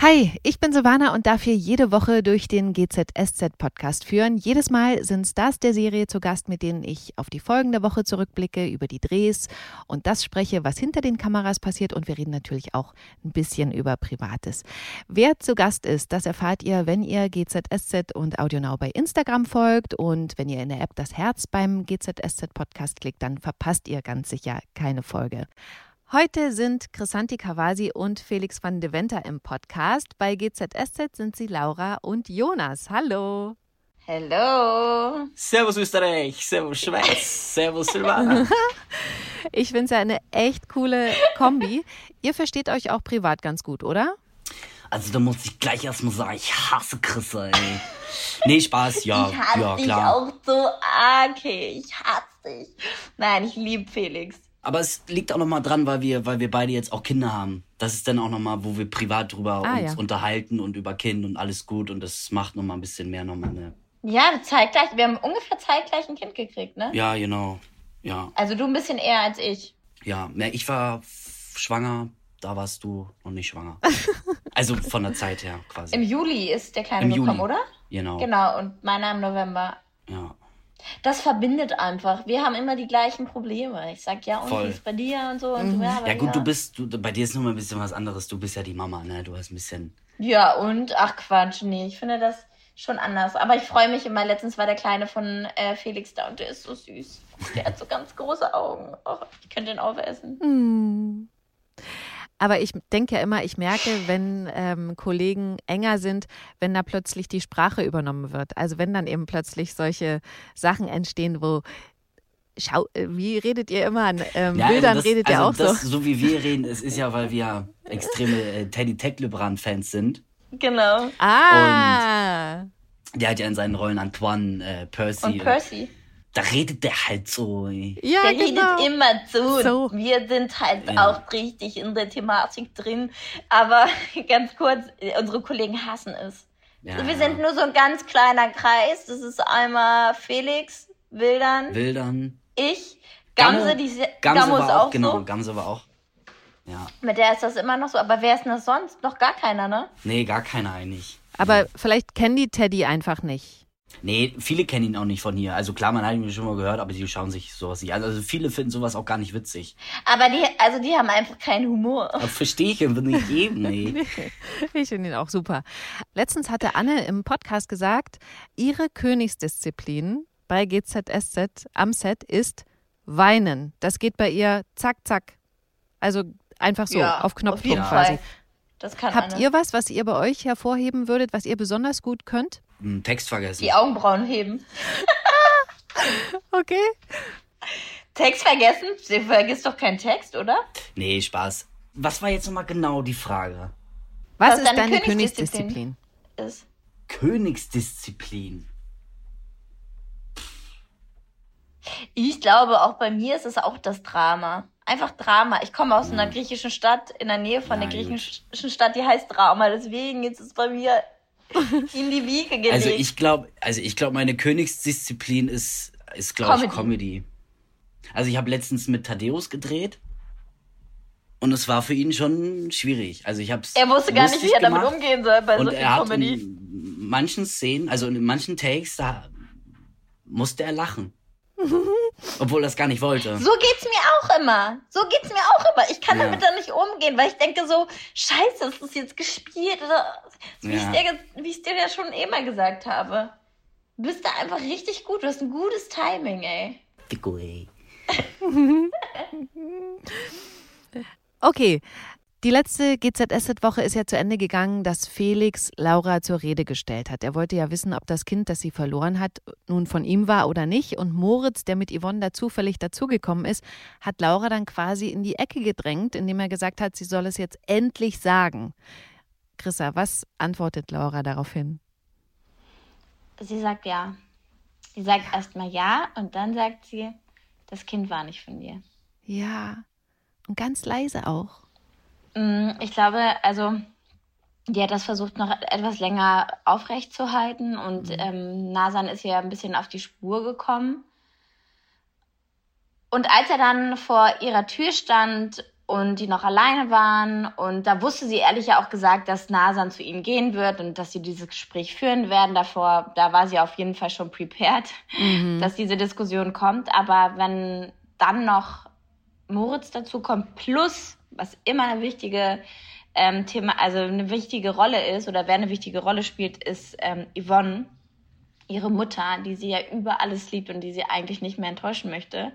Hi, ich bin Silvana und darf hier jede Woche durch den GZSZ-Podcast führen. Jedes Mal sind Stars der Serie zu Gast, mit denen ich auf die folgende Woche zurückblicke, über die Drehs und das spreche, was hinter den Kameras passiert. Und wir reden natürlich auch ein bisschen über Privates. Wer zu Gast ist, das erfahrt ihr, wenn ihr GZSZ und AudioNow bei Instagram folgt. Und wenn ihr in der App das Herz beim GZSZ-Podcast klickt, dann verpasst ihr ganz sicher keine Folge. Heute sind Chrisanti Kawasi und Felix van de Venter im Podcast. Bei GZSZ sind sie Laura und Jonas. Hallo. Hallo. Servus Österreich, Servus Schweiz, Servus Silvana. ich finde es ja eine echt coole Kombi. Ihr versteht euch auch privat ganz gut, oder? Also da muss ich gleich erstmal sagen, ich hasse Chris, ey. Nee, Spaß, ja, ich hasse ja, dich klar. auch so arg, okay. ich hasse dich. Nein, ich liebe Felix. Aber es liegt auch nochmal dran, weil wir, weil wir beide jetzt auch Kinder haben. Das ist dann auch nochmal, wo wir privat drüber Ah, uns ja. unterhalten und über Kind und alles gut und das macht nochmal ein bisschen mehr nochmal eine. Ja, zeitgleich. Wir haben ungefähr zeitgleich ein Kind gekriegt, ne? Ja, genau. Ja, Also du ein bisschen eher als ich. ja. Ich war schwanger, da warst du noch nicht schwanger. Also von der Zeit her quasi. Im Juli ist der Kleine Im gekommen, Juli. oder? Genau. Genau, und meiner im November. Ja. Das verbindet einfach. Wir haben immer die gleichen Probleme. Ich sag ja, und Voll. wie ist bei dir und so. Und du, ja, bei Ja gut, mir. du bist, du, bei dir ist nochmal ein bisschen was anderes. Du bist ja die Mama, ne? Du hast ein bisschen. Ja, und? Ach Quatsch, nee, ich finde das schon anders. Aber ich freue mich immer. Letztens war der Kleine von äh, Felix da und der ist so süß. Der hat so ganz große Augen. Och, ich könnte ihn aufessen. Hm. Aber ich denke ja immer, ich merke, wenn ähm, Kollegen enger sind, wenn da plötzlich die Sprache übernommen wird. Also wenn dann eben plötzlich solche Sachen entstehen, wo Schau, äh, wie redet ihr immer an ähm, Ja, also Bildern? das, redet ihr also auch das, so? so wie wir reden, es ist ja, weil wir extreme äh, Teddy Tecklebrand-Fans sind. Genau. Ah, Der hat ja in seinen Rollen Antoine, äh, Percy. Und Percy. Da redet der halt so. ja, Der genau. redet immer zu. So. Wir sind halt Ja. auch richtig in der Thematik drin. Aber ganz kurz, unsere Kollegen hassen es. Ja, Wir sind nur so ein ganz kleiner Kreis. Das ist einmal Felix, Wildern, Wildern. ich, Gamse, Gammo- die se- Gamse Gammo ist war auch, auch genau, so. Gamse war auch. Ja. Mit der ist das immer noch so. Aber wer ist denn das sonst? Noch gar keiner, ne? Nee, gar keiner eigentlich. Aber vielleicht kennen die Teddy einfach nicht. Nee, viele kennen ihn auch nicht von hier. Also klar, man hat ihn schon mal gehört, aber die schauen sich sowas nicht an. Also viele finden sowas auch gar nicht witzig. Aber die, also die haben einfach keinen Humor. Verstehe ich einfach nicht geben, nee. Ich finde ihn auch super. Letztens hatte Anne im Podcast gesagt, ihre Königsdisziplin bei GZSZ am Set ist Weinen. Das geht bei ihr zack, zack. Also einfach so, auf auf Knopfdruck quasi. Das kann Habt Anne. ihr was, was ihr bei euch hervorheben würdet, was ihr besonders gut könnt? Hm, Text vergessen. die Augenbrauen heben. Okay. Text vergessen? Du vergisst doch keinen Text, oder? Nee, Spaß. Was war jetzt nochmal genau die Frage? Was, Was ist deine deine Königsdisziplin? Königsdisziplin? Ist. Königsdisziplin. Ich glaube, auch bei mir ist es auch das Drama. Einfach Drama. Ich komme aus einer griechischen Stadt, in der Nähe von Na, der gut. griechischen Stadt, die heißt Drama. Deswegen ist es bei mir in die Wiege gelegt. Also ich glaube, also ich glaube, meine Königsdisziplin ist, ist glaube ich, Comedy. Also ich habe letztens mit Thaddeus gedreht und es war für ihn schon schwierig. Also ich habe er wusste gar nicht, wie er damit umgehen soll bei Und so viel er hat Comedy. in manchen Szenen, also in manchen Takes, da musste er lachen. Obwohl er das gar nicht wollte. So geht's mir auch immer. So geht's mir auch immer. Ich kann Ja. damit dann nicht umgehen, weil ich denke so, scheiße, ist das jetzt gespielt oder wie Ja. ich dir, wie ich dir ja schon eh mal gesagt habe. Du bist da einfach richtig gut. Du hast ein gutes Timing, ey. Okay. Die letzte GZSZ-Woche ist ja zu Ende gegangen, dass Felix Laura zur Rede gestellt hat. Er wollte ja wissen, ob das Kind, das sie verloren hat, nun von ihm war oder nicht. Und Moritz, der mit Yvonne da zufällig dazugekommen ist, hat Laura dann quasi in die Ecke gedrängt, indem er gesagt hat, sie soll es jetzt endlich sagen. Chrissa, was antwortet Laura daraufhin? Sie sagt ja. Sie sagt erstmal ja und dann sagt sie, das Kind war nicht von dir. Ja. Und ganz leise auch. Mm, Ich glaube, also die hat das versucht, noch etwas länger aufrechtzuhalten und mhm. ähm, Nasan ist ja ein bisschen auf die Spur gekommen. Und als er dann vor ihrer Tür stand und die noch alleine waren und da wusste sie ehrlich ja auch gesagt, dass Nasan zu ihnen gehen wird und dass sie dieses Gespräch führen werden. Davor, da war sie auf jeden Fall schon prepared, mhm. dass diese Diskussion kommt. Aber wenn dann noch Moritz dazu kommt, plus, was immer eine wichtige ähm, Thema, also eine wichtige Rolle ist oder wer eine wichtige Rolle spielt, ist ähm, Yvonne, ihre Mutter, die sie ja über alles liebt und die sie eigentlich nicht mehr enttäuschen möchte.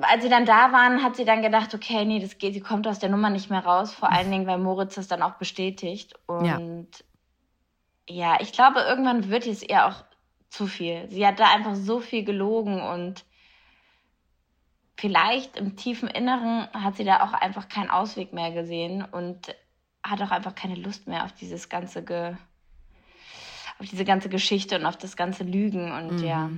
Als sie dann da waren, hat sie dann gedacht, okay, nee, das geht, sie kommt aus der Nummer nicht mehr raus, vor allen Dingen, weil Moritz das dann auch bestätigt. Und ja, ja ich glaube, irgendwann wird es ihr auch zu viel. Sie hat da einfach so viel gelogen und vielleicht im tiefen Inneren hat sie da auch einfach keinen Ausweg mehr gesehen und hat auch einfach keine Lust mehr auf dieses ganze Ge auf diese ganze Geschichte und auf das ganze Lügen und mhm. ja.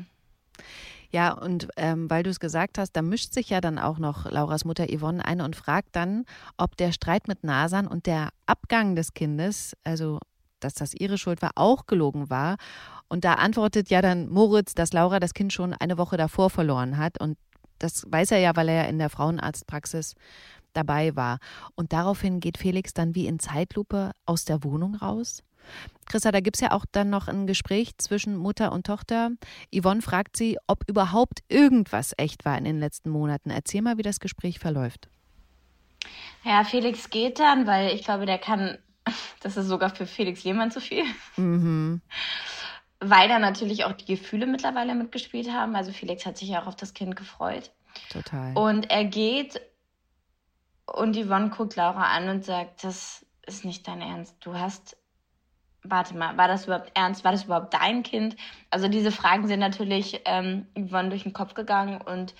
Ja, und ähm, weil du es gesagt hast, da mischt sich ja dann auch noch Lauras Mutter Yvonne ein und fragt dann, ob der Streit mit Nasan und der Abgang des Kindes, also dass das ihre Schuld war, auch gelogen war. Und da antwortet ja dann Moritz, dass Laura das Kind schon eine Woche davor verloren hat. Und das weiß er ja, weil er ja in der Frauenarztpraxis dabei war. Und daraufhin geht Felix dann wie in Zeitlupe aus der Wohnung raus. Christa, da gibt es ja auch dann noch ein Gespräch zwischen Mutter und Tochter. Yvonne fragt sie, ob überhaupt irgendwas echt war in den letzten Monaten. Erzähl mal, wie das Gespräch verläuft. Ja, Felix geht dann, weil ich glaube, der kann, das ist sogar für Felix Lehmann zu viel. Mhm weil da natürlich auch die Gefühle mittlerweile mitgespielt haben. Also Felix hat sich ja auch auf das Kind gefreut. Total. Und er geht und Yvonne guckt Laura an und sagt, das ist nicht dein Ernst. Du hast, warte mal, war das überhaupt ernst? War das überhaupt dein Kind? Also diese Fragen sind natürlich ähm, Yvonne durch den Kopf gegangen und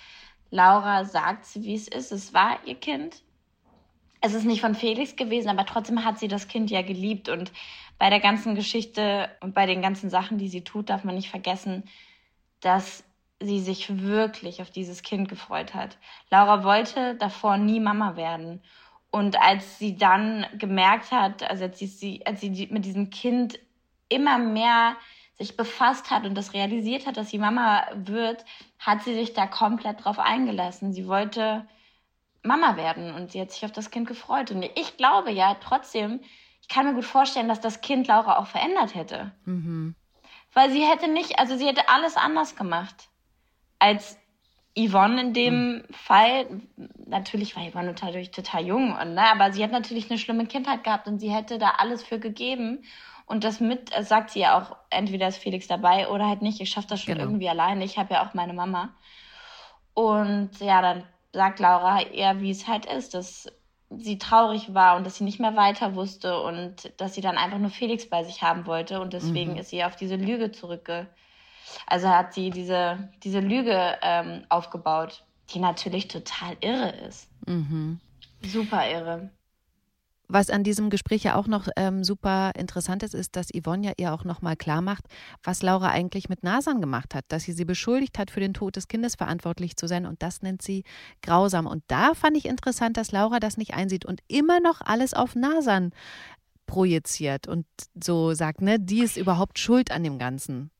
Laura sagt sie, wie es ist. Es war ihr Kind. Es ist nicht von Felix gewesen, aber trotzdem hat sie das Kind ja geliebt und bei der ganzen Geschichte und bei den ganzen Sachen, die sie tut, darf man nicht vergessen, dass sie sich wirklich auf dieses Kind gefreut hat. Laura wollte davor nie Mama werden. Und als sie dann gemerkt hat, also als sie, als sie mit diesem Kind immer mehr sich befasst hat und das realisiert hat, dass sie Mama wird, hat sie sich da komplett drauf eingelassen. Sie wollte Mama werden und sie hat sich auf das Kind gefreut. Und ich glaube ja trotzdem, ich kann mir gut vorstellen, dass das Kind Laura auch verändert hätte. Mhm. Weil sie hätte nicht, also sie hätte alles anders gemacht als Yvonne in dem mhm. Fall. Natürlich war Yvonne natürlich total jung, und, ne, aber sie hat natürlich eine schlimme Kindheit gehabt und sie hätte da alles für gegeben. Und das mit, äh, sagt sie ja auch, entweder ist Felix dabei oder halt nicht. Ich schaffe das schon genau. irgendwie alleine. Ich habe ja auch meine Mama. Und ja, dann sagt Laura eher, wie es halt ist, dass sie traurig war und dass sie nicht mehr weiter wusste und dass sie dann einfach nur Felix bei sich haben wollte und deswegen mhm. ist sie auf diese Lüge zurückge... Also hat sie diese, diese Lüge ähm, aufgebaut, die natürlich total irre ist. Mhm. Super irre. Was an diesem Gespräch ja auch noch ähm, super interessant ist, ist, dass Yvonne ja ihr auch nochmal klar macht, was Laura eigentlich mit Nasan gemacht hat, dass sie sie beschuldigt hat, für den Tod des Kindes verantwortlich zu sein und das nennt sie grausam. Und da fand ich interessant, dass Laura das nicht einsieht und immer noch alles auf Nasan projiziert und so sagt, ne, die ist überhaupt schuld an dem Ganzen.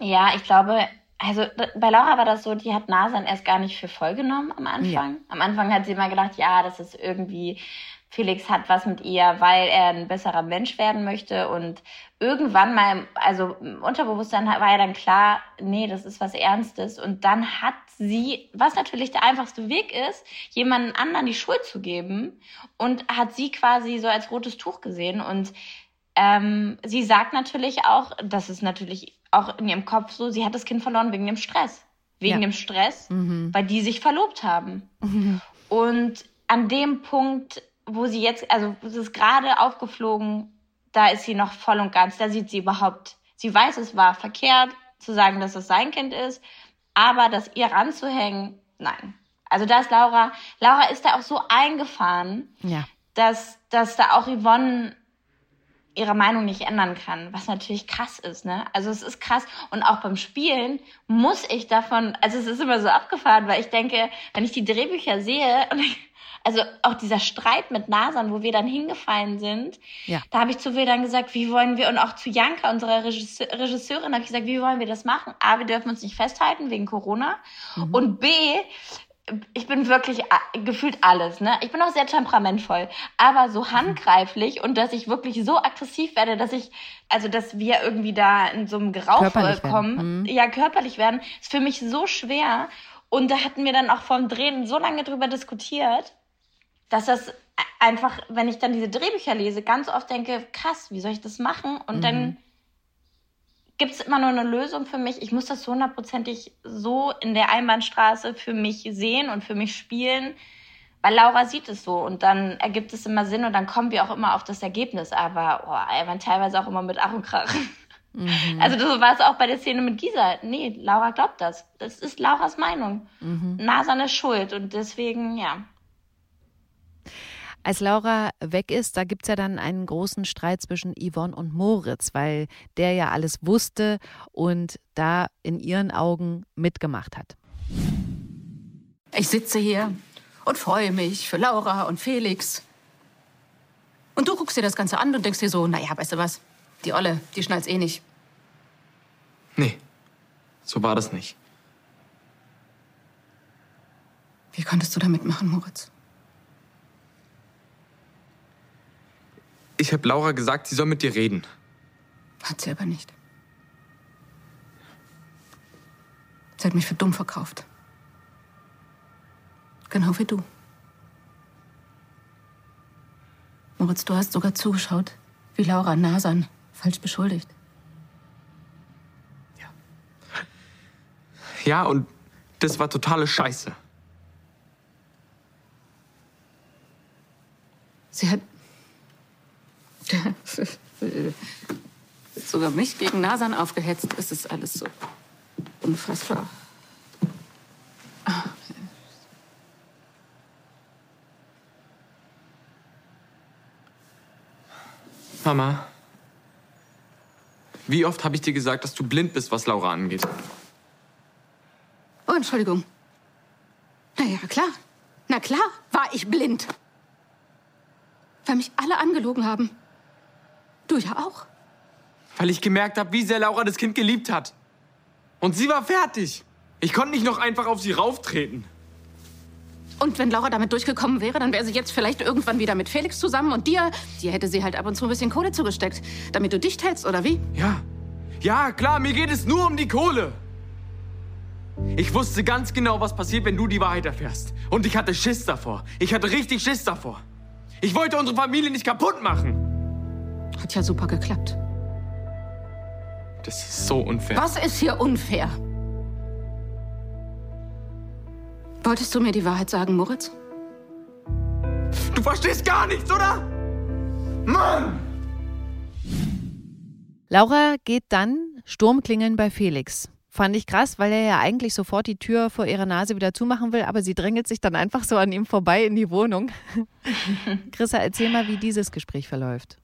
Ja, ich glaube, also bei Laura war das so, die hat Nasan erst gar nicht für voll genommen am Anfang. Ja. Am Anfang hat sie immer gedacht, ja, das ist irgendwie Felix hat was mit ihr, weil er ein besserer Mensch werden möchte. Und irgendwann mal, also im Unterbewusstsein war ja dann klar, nee, das ist was Ernstes. Und dann hat sie, was natürlich der einfachste Weg ist, jemanden anderen die Schuld zu geben und hat sie quasi so als rotes Tuch gesehen. Und ähm, sie sagt natürlich auch, das ist natürlich auch in ihrem Kopf so, sie hat das Kind verloren wegen dem Stress. Wegen ja. dem Stress, mhm. weil die sich verlobt haben. Mhm. Und an dem Punkt wo sie jetzt, also es ist gerade aufgeflogen, da ist sie noch voll und ganz, da sieht sie überhaupt, sie weiß, es war verkehrt zu sagen, dass es sein Kind ist, aber das ihr ranzuhängen, nein. Also da ist Laura, Laura ist da auch so eingefahren, ja. dass, dass da auch Yvonne ihre Meinung nicht ändern kann, was natürlich krass ist, ne? Also es ist krass und auch beim Spielen muss ich davon, also es ist immer so abgefahren, weil ich denke, wenn ich die Drehbücher sehe und ich, also auch dieser Streit mit Nasan, wo wir dann hingefallen sind, ja. da habe ich zu Will dann gesagt, wie wollen wir, und auch zu Janka, unserer Regisseur, Regisseurin, habe ich gesagt, wie wollen wir das machen? A, wir dürfen uns nicht festhalten wegen Corona. Mhm. Und B, ich bin wirklich gefühlt alles, ne? Ich bin auch sehr temperamentvoll, aber so handgreiflich und dass ich wirklich so aggressiv werde, dass ich, also dass wir irgendwie da in so einem Geraufe kommen, mhm. ja, körperlich werden, ist für mich so schwer. Und da hatten wir dann auch vorm Drehen so lange drüber diskutiert dass das einfach, wenn ich dann diese Drehbücher lese, ganz oft denke, krass, wie soll ich das machen? Und mhm. dann gibt es immer nur eine Lösung für mich. Ich muss das so hundertprozentig so in der Einbahnstraße für mich sehen und für mich spielen, weil Laura sieht es so und dann ergibt es immer Sinn und dann kommen wir auch immer auf das Ergebnis. Aber oh, er war teilweise auch immer mit Ach und Krach. Mhm. Also so war es auch bei der Szene mit Gisa. Nee, Laura glaubt das. Das ist Lauras Meinung. Mhm. Nasan ist schuld und deswegen, ja, als Laura weg ist, da gibt es ja dann einen großen Streit zwischen Yvonne und Moritz, weil der ja alles wusste und da in ihren Augen mitgemacht hat. Ich sitze hier und freue mich für Laura und Felix. Und du guckst dir das Ganze an und denkst dir so, naja, weißt du was, die Olle, die schnallt's eh nicht. Nee, so war das nicht. Wie konntest du da mitmachen, Moritz? Ich habe Laura gesagt, sie soll mit dir reden. Hat sie aber nicht. Sie hat mich für dumm verkauft. Genau wie du. Moritz, du hast sogar zugeschaut, wie Laura Nasan falsch beschuldigt. Ja. Ja, und das war totale Scheiße. Sie hat Sogar mich gegen Nasan aufgehetzt. Es ist alles so unfassbar. Mama, wie oft habe ich dir gesagt, dass du blind bist, was Laura angeht? Oh, Entschuldigung. Na ja, klar. Na klar war ich blind. Weil mich alle angelogen haben. Du ja auch. Weil ich gemerkt habe, wie sehr Laura das Kind geliebt hat. Und sie war fertig. Ich konnte nicht noch einfach auf sie rauftreten. Und wenn Laura damit durchgekommen wäre, dann wäre sie jetzt vielleicht irgendwann wieder mit Felix zusammen und dir, dir hätte sie halt ab und zu ein bisschen Kohle zugesteckt, damit du dicht hältst, oder wie? Ja. Ja, klar, mir geht es nur um die Kohle. Ich wusste ganz genau, was passiert, wenn du die Wahrheit erfährst. Und ich hatte Schiss davor. Ich hatte richtig Schiss davor. Ich wollte unsere Familie nicht kaputt machen. Hat ja super geklappt. Das ist so unfair. Was ist hier unfair? Wolltest du mir die Wahrheit sagen, Moritz? Du verstehst gar nichts, oder? Mann! Laura geht dann Sturmklingeln bei Felix. Fand ich krass, weil er ja eigentlich sofort die Tür vor ihrer Nase wieder zumachen will, aber sie drängelt sich dann einfach so an ihm vorbei in die Wohnung. Chrissa, erzähl mal, wie dieses Gespräch verläuft.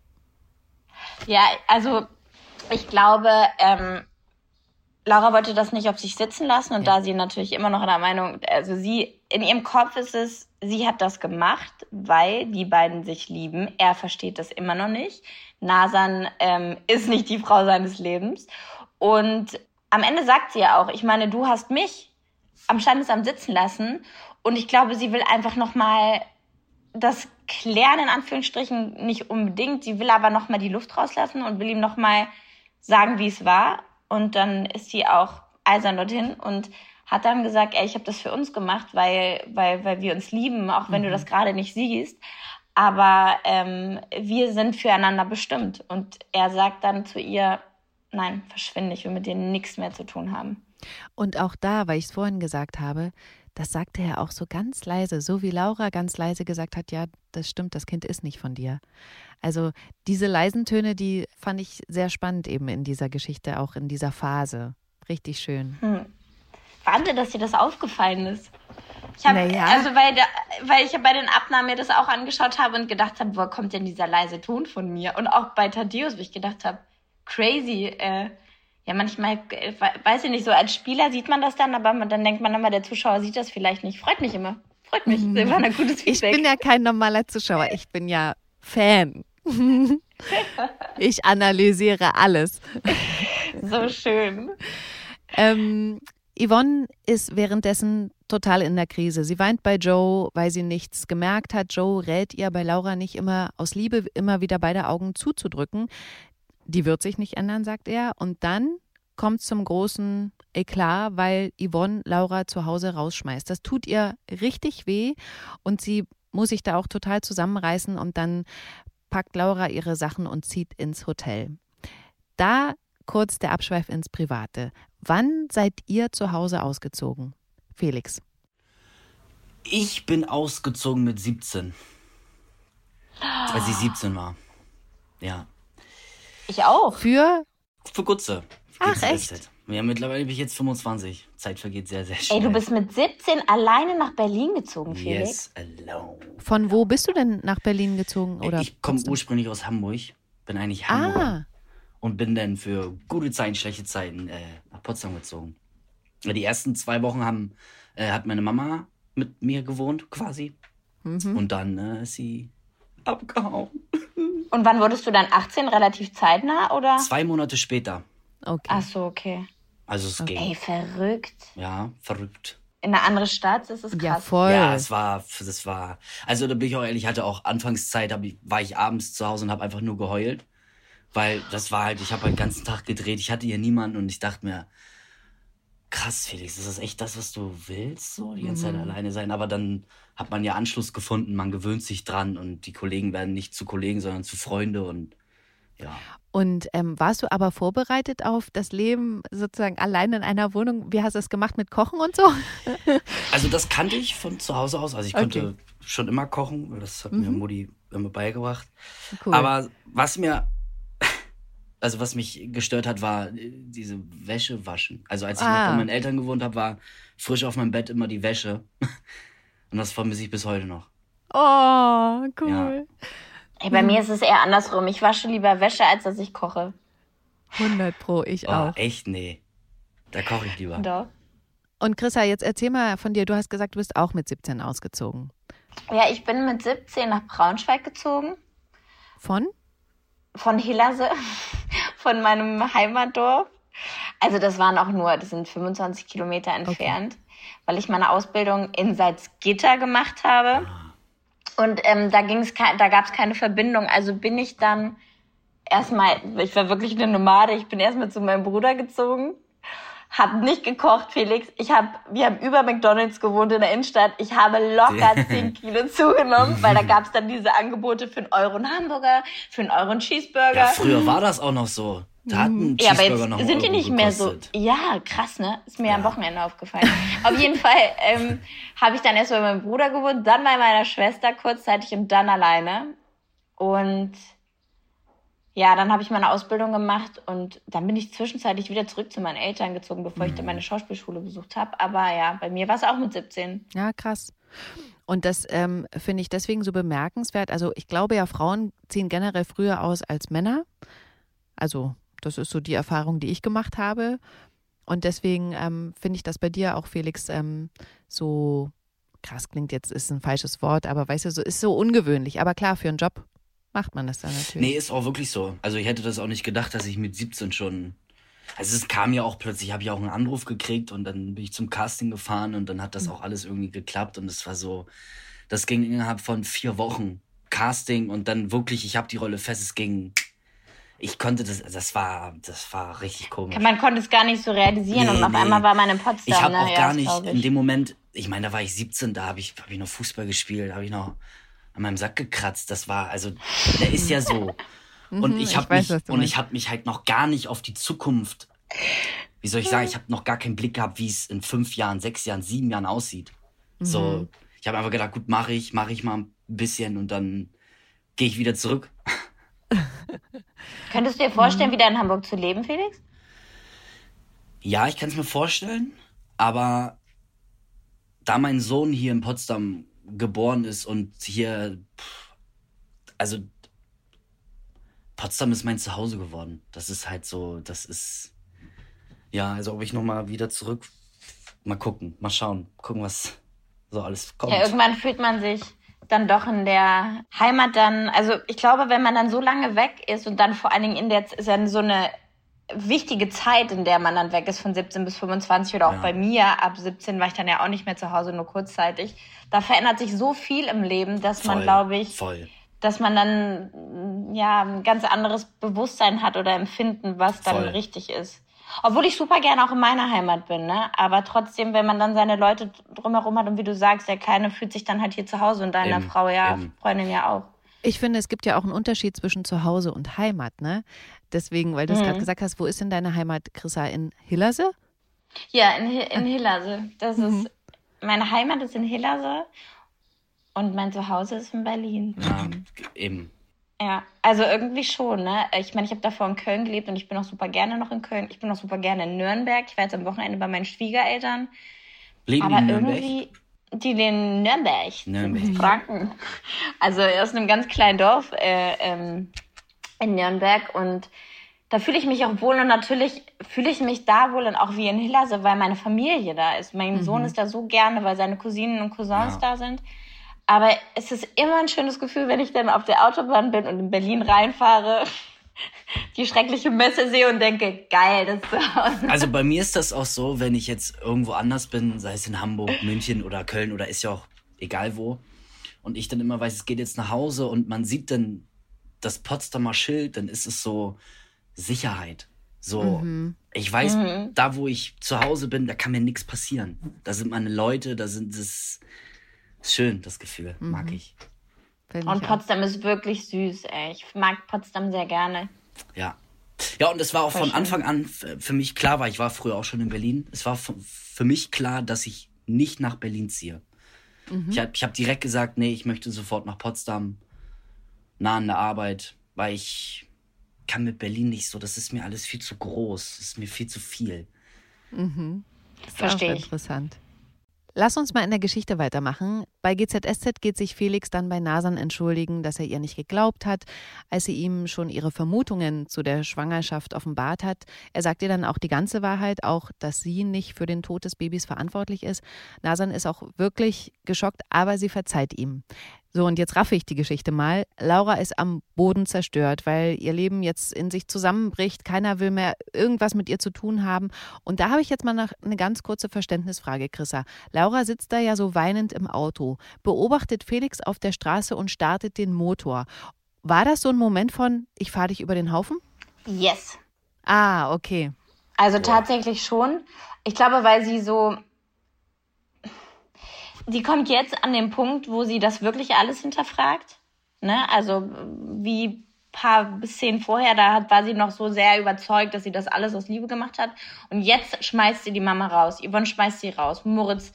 Ja, also ich glaube, ähm, Laura wollte das nicht auf sich sitzen lassen und ja. da sie natürlich immer noch in der Meinung, also sie, in ihrem Kopf ist es, sie hat das gemacht, weil die beiden sich lieben. Er versteht das immer noch nicht. Nasan ähm, ist nicht die Frau seines Lebens. Und am Ende sagt sie ja auch, ich meine, du hast mich am Standesamt sitzen lassen und ich glaube, sie will einfach nochmal das klären, in Anführungsstrichen, nicht unbedingt. Sie will aber nochmal die Luft rauslassen und will ihm nochmal sagen, wie es war. Und dann ist sie auch eisern dorthin und hat dann gesagt, ey, ich habe das für uns gemacht, weil, weil, weil wir uns lieben, auch wenn mhm. du das gerade nicht siehst. Aber ähm, wir sind füreinander bestimmt. Und er sagt dann zu ihr, nein, verschwinde, ich will mit dir nichts mehr zu tun haben. Und auch da, weil ich es vorhin gesagt habe, das sagte er auch so ganz leise, so wie Laura ganz leise gesagt hat, ja, das stimmt, das Kind ist nicht von dir. Also diese leisen Töne, die fand ich sehr spannend eben in dieser Geschichte, auch in dieser Phase. Richtig schön. Hm. Wahnsinn, dass dir das aufgefallen ist. Ich habe, naja. also weil, weil ich bei den Abnahmen mir das auch angeschaut habe und gedacht habe, woher kommt denn dieser leise Ton von mir? Und auch bei Thaddeus, wo ich gedacht habe, crazy, äh, ja, manchmal, äh, weiß ich nicht, so als Spieler sieht man das dann, aber dann denkt man immer, der Zuschauer sieht das vielleicht nicht. Freut mich immer. freut mich. Silvana, gutes Ich Feedback. bin ja kein normaler Zuschauer, ich bin ja Fan. Ich analysiere alles. so schön. Ähm, Yvonne ist währenddessen total in der Krise. Sie weint bei Joe, weil sie nichts gemerkt hat. Joe rät ihr bei Laura nicht immer aus Liebe immer wieder beide Augen zuzudrücken. Die wird sich nicht ändern, sagt er. Und dann kommt zum großen Eklat, weil Yvonne Laura zu Hause rausschmeißt. Das tut ihr richtig weh und sie muss sich da auch total zusammenreißen und dann packt Laura ihre Sachen und zieht ins Hotel. Da kurz der Abschweif ins Private. Wann seid ihr zu Hause ausgezogen? Felix. Ich bin ausgezogen mit 17. Als ich 17 war. Ja. Ich auch. Für Für Gutze. Ach, echt? Ja, mittlerweile bin ich jetzt 25. Zeit vergeht sehr, sehr schnell. Ey, du bist mit 17 alleine nach Berlin gezogen, Felix. Yes, alone. von wo bist du denn nach Berlin gezogen? Oder ich komme ursprünglich aus Hamburg. Bin eigentlich Hamburger. Ah, Und bin dann für gute Zeiten, schlechte Zeiten äh, nach Potsdam gezogen. Die ersten zwei Wochen haben, äh, hat meine Mama mit mir gewohnt, quasi. Mhm. Und dann äh, ist sie abgehauen. Und wann wurdest du dann 18? Relativ zeitnah, oder? Zwei Monate später. okay. Ach so, okay. Also es ging. Ey, verrückt. Ja, verrückt. In eine andere Stadt, das ist ja, krass. voll. Ja, es war, das war, also da bin ich auch ehrlich, ich hatte auch Anfangszeit, hab ich, war ich abends zu Hause und habe einfach nur geheult, weil das war halt, ich habe halt den ganzen Tag gedreht, ich hatte hier niemanden und ich dachte mir, krass, Felix, ist das echt das, was du willst, so die ganze Zeit alleine sein? Aber dann hat man ja Anschluss gefunden, man gewöhnt sich dran und die Kollegen werden nicht zu Kollegen, sondern zu Freunde und ja. Und ähm, warst du aber vorbereitet auf das Leben sozusagen allein in einer Wohnung? Wie hast du es gemacht mit Kochen und so? Also das kannte ich von zu Hause aus. Also ich Okay. konnte schon immer kochen, weil das hat mir Mutti immer beigebracht. Cool. Aber was mir, also was mich gestört hat, war äh, diese Wäsche waschen. Also als ich Ah. noch bei meinen Eltern gewohnt habe, war frisch auf meinem Bett immer die Wäsche. Und das vermisse ich bis heute noch. oh, cool. Ey, bei mir ist es eher andersrum. Ich wasche lieber Wäsche, als dass ich koche. 100 pro, ich Oh, auch. echt? Nee. Da koche ich lieber. Doch. Und Chrissa, jetzt erzähl mal von dir. Du hast gesagt, du bist auch mit 17 ausgezogen. Ja, ich bin mit 17 nach Braunschweig gezogen. Von? Von Hillerse, von meinem Heimatdorf. Also das waren auch nur, das sind 25 Kilometer entfernt, weil ich meine Ausbildung in Salzgitter gemacht habe. Und ähm, da ging's da gab es keine Verbindung. Also bin ich dann erstmal, ich war wirklich eine Nomade. Ich bin erstmal zu meinem Bruder gezogen, hab nicht gekocht, Felix. Ich hab, wir haben über McDonald's gewohnt in der Innenstadt. Ich habe locker 10 Kilo zugenommen, weil da gab's dann diese Angebote für einen Euro einen Hamburger, für einen Euro einen Cheeseburger. Ja, früher war das auch noch so. Da hat ein Ja, aber Cheeseburger jetzt noch sind die nicht mehr so. gekostet. Ja, krass, ne? Ist mir am Wochenende aufgefallen. Auf jeden Fall ähm, habe ich dann erst bei meinem Bruder gewohnt, dann bei meiner Schwester kurzzeitig und dann alleine. Und ja, dann habe ich meine Ausbildung gemacht und dann bin ich zwischenzeitlich wieder zurück zu meinen Eltern gezogen, bevor ich Mhm. dann meine Schauspielschule besucht habe. Aber ja, bei mir war es auch mit 17. Ja, krass. Und das ähm, finde ich deswegen so bemerkenswert. Also ich glaube ja, Frauen ziehen generell früher aus als Männer. Also das ist so die Erfahrung, die ich gemacht habe. Und deswegen ähm, finde ich das bei dir auch, Felix, ähm, so krass klingt jetzt, ist ein falsches Wort, aber weißt du, so ist so ungewöhnlich. Aber klar, für einen Job macht man das dann natürlich. Nee, ist auch wirklich so. Also ich hätte das auch nicht gedacht, dass ich mit 17 schon. Also es kam ja auch plötzlich, habe ich auch einen Anruf gekriegt und dann bin ich zum Casting gefahren und dann hat Mhm. das auch alles irgendwie geklappt und es war so, das ging innerhalb von vier Wochen Casting und dann wirklich, ich habe die Rolle fest, es ging, ich konnte das, das war, das war richtig komisch. Man konnte es gar nicht so realisieren Nee, und auf nee. einmal war man in Potsdam. Ich habe ne? auch Ja, gar nicht in dem Moment, ich meine, da war ich 17, da habe ich, hab ich noch Fußball gespielt, habe ich noch an meinem Sack gekratzt. Das war, also, der ist ja so. Und ich habe mich, und ich habe mich halt noch gar nicht auf die Zukunft, wie soll ich sagen, ich habe noch gar keinen Blick gehabt, wie es in fünf Jahren, sechs Jahren, sieben Jahren aussieht. So, ich habe einfach gedacht, gut, mache ich, mache ich mal ein bisschen und dann gehe ich wieder zurück. Könntest du dir vorstellen, wieder in Hamburg zu leben, Felix? Ja, ich kann es mir vorstellen, aber da mein Sohn hier in Potsdam geboren ist und hier, also Potsdam ist mein Zuhause geworden. Das ist halt so, das ist, ja, also ob ich nochmal wieder zurück, mal gucken, mal schauen, gucken, was so alles kommt. Ja, irgendwann fühlt man sich dann doch in der Heimat dann, also ich glaube, wenn man dann so lange weg ist und dann vor allen Dingen in der, ist dann so eine wichtige Zeit, in der man dann weg ist, von 17 bis 25 oder auch Ja. bei mir. Ab 17 war ich dann ja auch nicht mehr zu Hause, nur kurzzeitig. Da verändert sich so viel im Leben, dass man, Voll, glaube ich, Voll. dass man dann mm, ja ein ganz anderes Bewusstsein hat oder Empfinden, was dann Voll. richtig ist. Obwohl ich super gerne auch in meiner Heimat bin, ne? Aber trotzdem, wenn man dann seine Leute drumherum hat und wie du sagst, der Kleine fühlt sich dann halt hier zu Hause und deine Eben, Frau ja. Freundin ja auch. Ich finde, es gibt ja auch einen Unterschied zwischen Zuhause und Heimat, ne? Deswegen, weil du es Mhm. gerade gesagt hast, wo ist denn deine Heimat, Chrissa? In Hillerse? Ja, in, in Hillerse. Das ist meine Heimat ist in Hillerse und mein Zuhause ist in Berlin. Ja, eben. Ja, also irgendwie schon, ne? Ich meine, ich habe davor in Köln gelebt und ich bin auch super gerne noch in Köln. Ich bin auch super gerne in Nürnberg. Ich war jetzt am Wochenende bei meinen Schwiegereltern. Leben Aber in Nürnberg? Die in Nürnberg, Nürnberg. in Franken. Also aus einem ganz kleinen Dorf äh, ähm, in Nürnberg. Und da fühle ich mich auch wohl. Und natürlich fühle ich mich da wohl und auch wie in Hillerse, weil meine Familie da ist. Mein Sohn ist da so gerne, weil seine Cousinen und Cousins Ja. da sind. Aber es ist immer ein schönes Gefühl, wenn ich dann auf der Autobahn bin und in Berlin reinfahre, die schreckliche Messe sehe und denke, geil, das ist zu Hause. Also bei mir ist das auch so, wenn ich jetzt irgendwo anders bin, sei es in Hamburg, München oder Köln oder ist ja auch egal wo, und ich dann immer weiß, es geht jetzt nach Hause und man sieht dann das Potsdamer Schild, dann ist es so Sicherheit. So, ich weiß, da wo ich zu Hause bin, da kann mir nichts passieren. Da sind meine Leute, da sind es schön, das Gefühl, mag ich. Und ich auch. Potsdam ist wirklich süß, ey. Ich mag Potsdam sehr gerne. Ja. Ja, und es war auch Voll von schön. Anfang an für mich klar, weil ich war früher auch schon in Berlin. Es war für mich klar, dass ich nicht nach Berlin ziehe. Ich habe ich hab direkt gesagt, nee, ich möchte sofort nach Potsdam, nah an der Arbeit, weil ich kann mit Berlin nicht so, das ist mir alles viel zu groß, das ist mir viel zu viel. Ist Verstehe auch ich. interessant. Lass uns mal in der Geschichte weitermachen. Bei GZSZ geht sich Felix dann bei Nasan entschuldigen, dass er ihr nicht geglaubt hat, als sie ihm schon ihre Vermutungen zu der Schwangerschaft offenbart hat. Er sagt ihr dann auch die ganze Wahrheit, auch dass sie nicht für den Tod des Babys verantwortlich ist. Nasan ist auch wirklich geschockt, aber sie verzeiht ihm. So, und jetzt raffe ich die Geschichte mal. Laura ist am Boden zerstört, weil ihr Leben jetzt in sich zusammenbricht. Keiner will mehr irgendwas mit ihr zu tun haben. Und da habe ich jetzt mal noch eine ganz kurze Verständnisfrage, Chrissa. Laura sitzt da ja so weinend im Auto, beobachtet Felix auf der Straße und startet den Motor. War das so ein Moment von, ich fahre dich über den Haufen? Yes. Ah, okay. Also tatsächlich schon. Ich glaube, weil sie so. Die kommt jetzt an den Punkt, wo sie das wirklich alles hinterfragt. Ne? Also wie paar Szenen vorher, da war sie noch so sehr überzeugt, dass sie das alles aus Liebe gemacht hat. Und jetzt schmeißt sie die Mama raus. Yvonne schmeißt sie raus. Moritz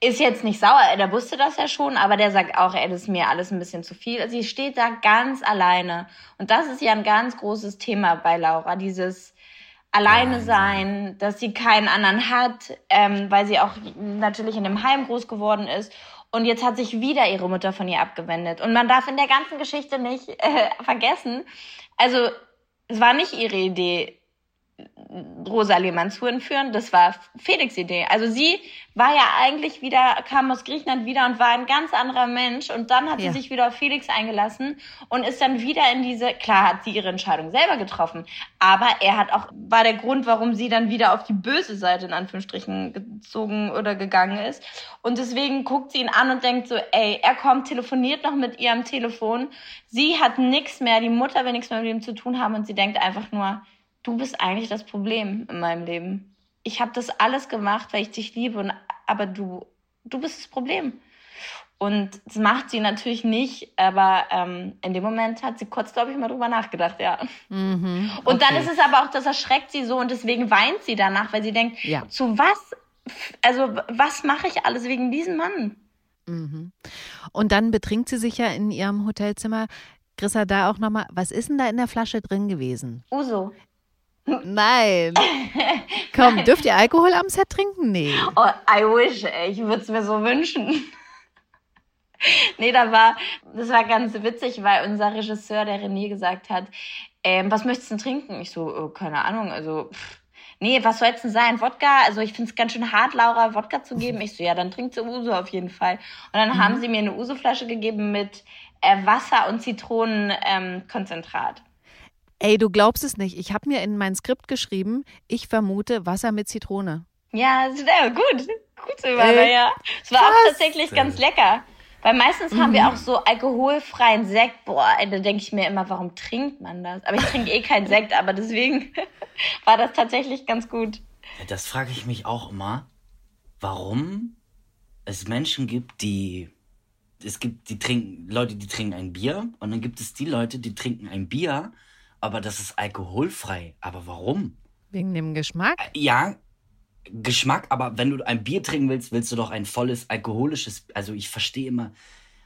ist jetzt nicht sauer, der wusste das ja schon, aber der sagt auch, das ist mir alles ein bisschen zu viel. Sie steht da ganz alleine. Und das ist ja ein ganz großes Thema bei Laura, dieses alleine sein, dass sie keinen anderen hat, ähm, weil sie auch natürlich in einem Heim groß geworden ist. Und jetzt hat sich wieder ihre Mutter von ihr abgewendet. Und man darf in der ganzen Geschichte nicht äh, vergessen, also es war nicht ihre Idee, Rosa Lehmann zu entführen. Das war Felix Idee. Also sie war ja eigentlich wieder, kam aus Griechenland wieder und war ein ganz anderer Mensch. Und dann hat Ja. sie sich wieder auf Felix eingelassen und ist dann wieder in diese, klar hat sie ihre Entscheidung selber getroffen. Aber er hat auch, war der Grund, warum sie dann wieder auf die böse Seite in Anführungsstrichen gezogen oder gegangen ist. Und deswegen guckt sie ihn an und denkt so, ey, er kommt, telefoniert noch mit ihr am Telefon. Sie hat nichts mehr, die Mutter will nichts mehr mit ihm zu tun haben und sie denkt einfach nur, du bist eigentlich das Problem in meinem Leben. Ich habe das alles gemacht, weil ich dich liebe, und, aber du, du bist das Problem. Und das macht sie natürlich nicht, aber ähm, in dem Moment hat sie kurz, glaube ich, mal drüber nachgedacht, ja. Mhm, Und dann okay. ist es aber auch, das erschreckt sie so und deswegen weint sie danach, weil sie denkt, Ja. zu was, also was mache ich alles wegen diesem Mann? Mhm. Und dann betrinkt sie sich ja in ihrem Hotelzimmer. Chrissa, da auch nochmal, was ist denn da in der Flasche drin gewesen? Uso. Nein. Komm, dürft ihr Alkohol am Set trinken? Nee. Oh, I wish, ey. ich würde es mir so wünschen. nee, da war, das war ganz witzig, weil unser Regisseur, der René, gesagt hat, ähm, was möchtest du denn trinken? Ich so, äh, keine Ahnung, also pff, nee, was soll's denn sein? Wodka? Also ich finde es ganz schön hart, Laura Wodka zu geben. Ich so, ja, dann trinkt sie Uso auf jeden Fall. Und dann haben sie mir eine Uso-Flasche gegeben mit äh, Wasser und Zitronenkonzentrat. Ey, du glaubst es nicht. Ich habe mir in mein Skript geschrieben, ich vermute Wasser mit Zitrone. ja, sehr gut. Gut, Silvana, Ey, ja. Es war auch tatsächlich ganz lecker. Weil meistens haben wir auch so alkoholfreien Sekt. Boah, da denke ich mir immer, warum trinkt man das? Aber ich trinke eh keinen Sekt, aber deswegen war das tatsächlich ganz gut. Das frage ich mich auch immer, warum es Menschen gibt, die es gibt die trinken Leute, die trinken ein Bier und dann gibt es die Leute, die trinken ein Bier, aber das ist alkoholfrei. Aber warum? Wegen dem Geschmack? Ja, Geschmack, aber wenn du ein Bier trinken willst, willst du doch ein volles alkoholisches. Also ich verstehe immer,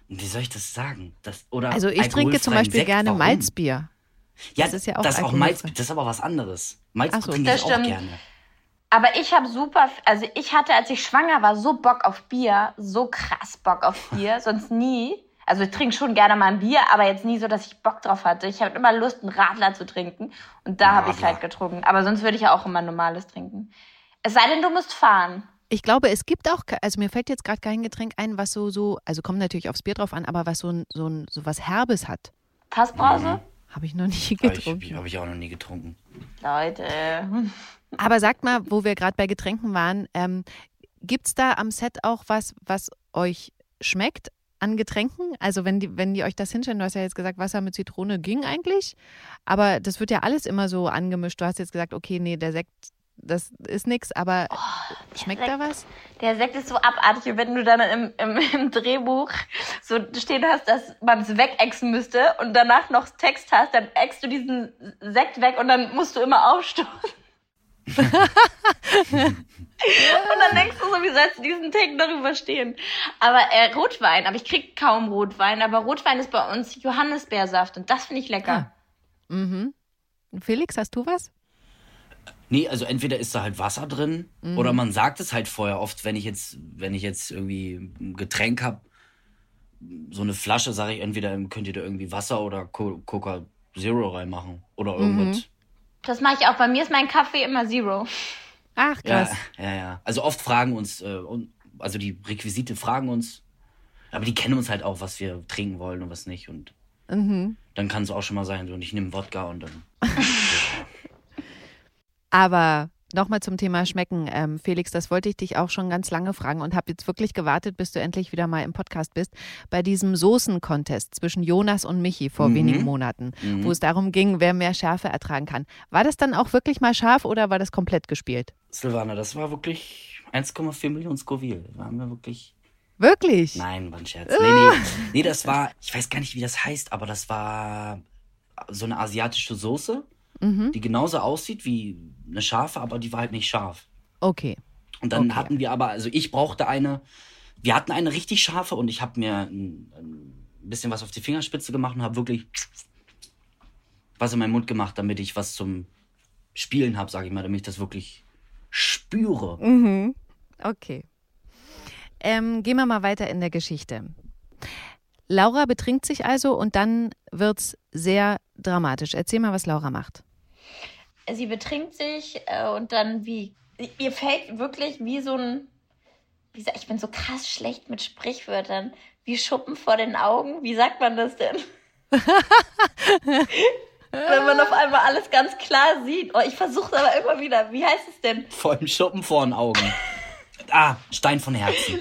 wie soll ich das sagen? Das, oder Also ich trinke zum Beispiel Sekt, gerne warum? Malzbier. Ja, das ist ja auch das ist auch Malz, alkoholfrei. das ist aber was anderes. Malz Ach so. trinke ich auch stimmt. gerne. Aber ich habe super, also ich hatte, als ich schwanger war, so Bock auf Bier, so krass Bock auf Bier, sonst nie. Also ich trinke schon gerne mal ein Bier, aber jetzt nie so, dass ich Bock drauf hatte. Ich habe immer Lust, einen Radler zu trinken und da habe ich halt getrunken. Aber sonst würde ich ja auch immer normales trinken. Es sei denn, du musst fahren. Ich glaube, es gibt auch, also mir fällt jetzt gerade kein Getränk ein, was so, so, also kommt natürlich aufs Bier drauf an, aber was so, ein, so, ein, so was Herbes hat. Fassbrause? Habe ich noch nie Habe ich, getrunken. hab ich auch noch nie getrunken. Leute. Aber sagt mal, wo wir gerade bei Getränken waren, ähm, gibt es da am Set auch was, was euch schmeckt an Getränken? Also wenn die, wenn die euch das hinstellen, du hast ja jetzt gesagt, Wasser mit Zitrone ging eigentlich, aber das wird ja alles immer so angemischt. Du hast jetzt gesagt, okay, nee, der Sekt, das ist nix, aber schmeckt da was? Der Sekt ist so abartig, wenn du dann im, im, im Drehbuch so stehen hast, dass man es wegexen müsste und danach noch Text hast, dann eckst du diesen Sekt weg und dann musst du immer aufstoßen. Und dann denkst du so, wie sollst du diesen Take noch überstehen? Aber äh, Rotwein, aber ich krieg kaum Rotwein, aber Rotwein ist bei uns Johannisbeersaft und das finde ich lecker. Mhm. Felix, hast du was? Nee, also entweder ist da halt Wasser drin Mhm. oder man sagt es halt vorher oft, wenn ich jetzt, wenn ich jetzt irgendwie ein Getränk hab, so eine Flasche, sage ich entweder könnt ihr da irgendwie Wasser oder Co Coca Zero reinmachen oder Mhm. Das mache ich auch. Bei mir ist mein Kaffee immer Zero. Ach, Ja, krass. ja, ja. Also oft fragen uns, äh, also die Requisite fragen uns, aber die kennen uns halt auch, was wir trinken wollen und was nicht. Und Mhm. dann kann es auch schon mal sein, so und ich nehme Wodka und dann. Aber nochmal zum Thema Schmecken. Ähm, Felix, das wollte ich dich auch schon ganz lange fragen und habe jetzt wirklich gewartet, bis du endlich wieder mal im Podcast bist. Bei diesem Soßen-Contest zwischen Jonas und Michi vor Mhm. wenigen Monaten, Mhm. wo es darum ging, wer mehr Schärfe ertragen kann. War das dann auch wirklich mal scharf oder war das komplett gespielt? Silvana, das war wirklich 1,4 Millionen Scoville. Da haben wir wirklich. Wirklich? Nein, war ein Scherz. Nee, nee. Nee, das war, ich weiß gar nicht, wie das heißt, aber das war so eine asiatische Soße, Mhm. die genauso aussieht wie eine scharfe, aber die war halt nicht scharf. Okay. Und dann Okay. hatten wir aber, also ich brauchte eine, wir hatten eine richtig scharfe und ich habe mir ein, ein bisschen was auf die Fingerspitze gemacht und habe wirklich was in meinen Mund gemacht, damit ich was zum Spielen habe, sage ich mal, damit ich das wirklich spüre. Mhm. Okay. Ähm, gehen wir mal weiter in der Geschichte. Laura betrinkt sich also und dann wird's sehr dramatisch. Erzähl mal, was Laura macht. Sie betrinkt sich äh, und dann wie ihr fällt wirklich wie so ein wie gesagt, ich bin so krass schlecht mit Sprichwörtern wie Schuppen vor den Augen. Wie sagt man das denn? Wenn man auf einmal alles ganz klar sieht. Oh, ich versuche aber immer wieder. Wie heißt es denn? Vor dem Schuppen vor den Augen. Ah, Stein von Herzen.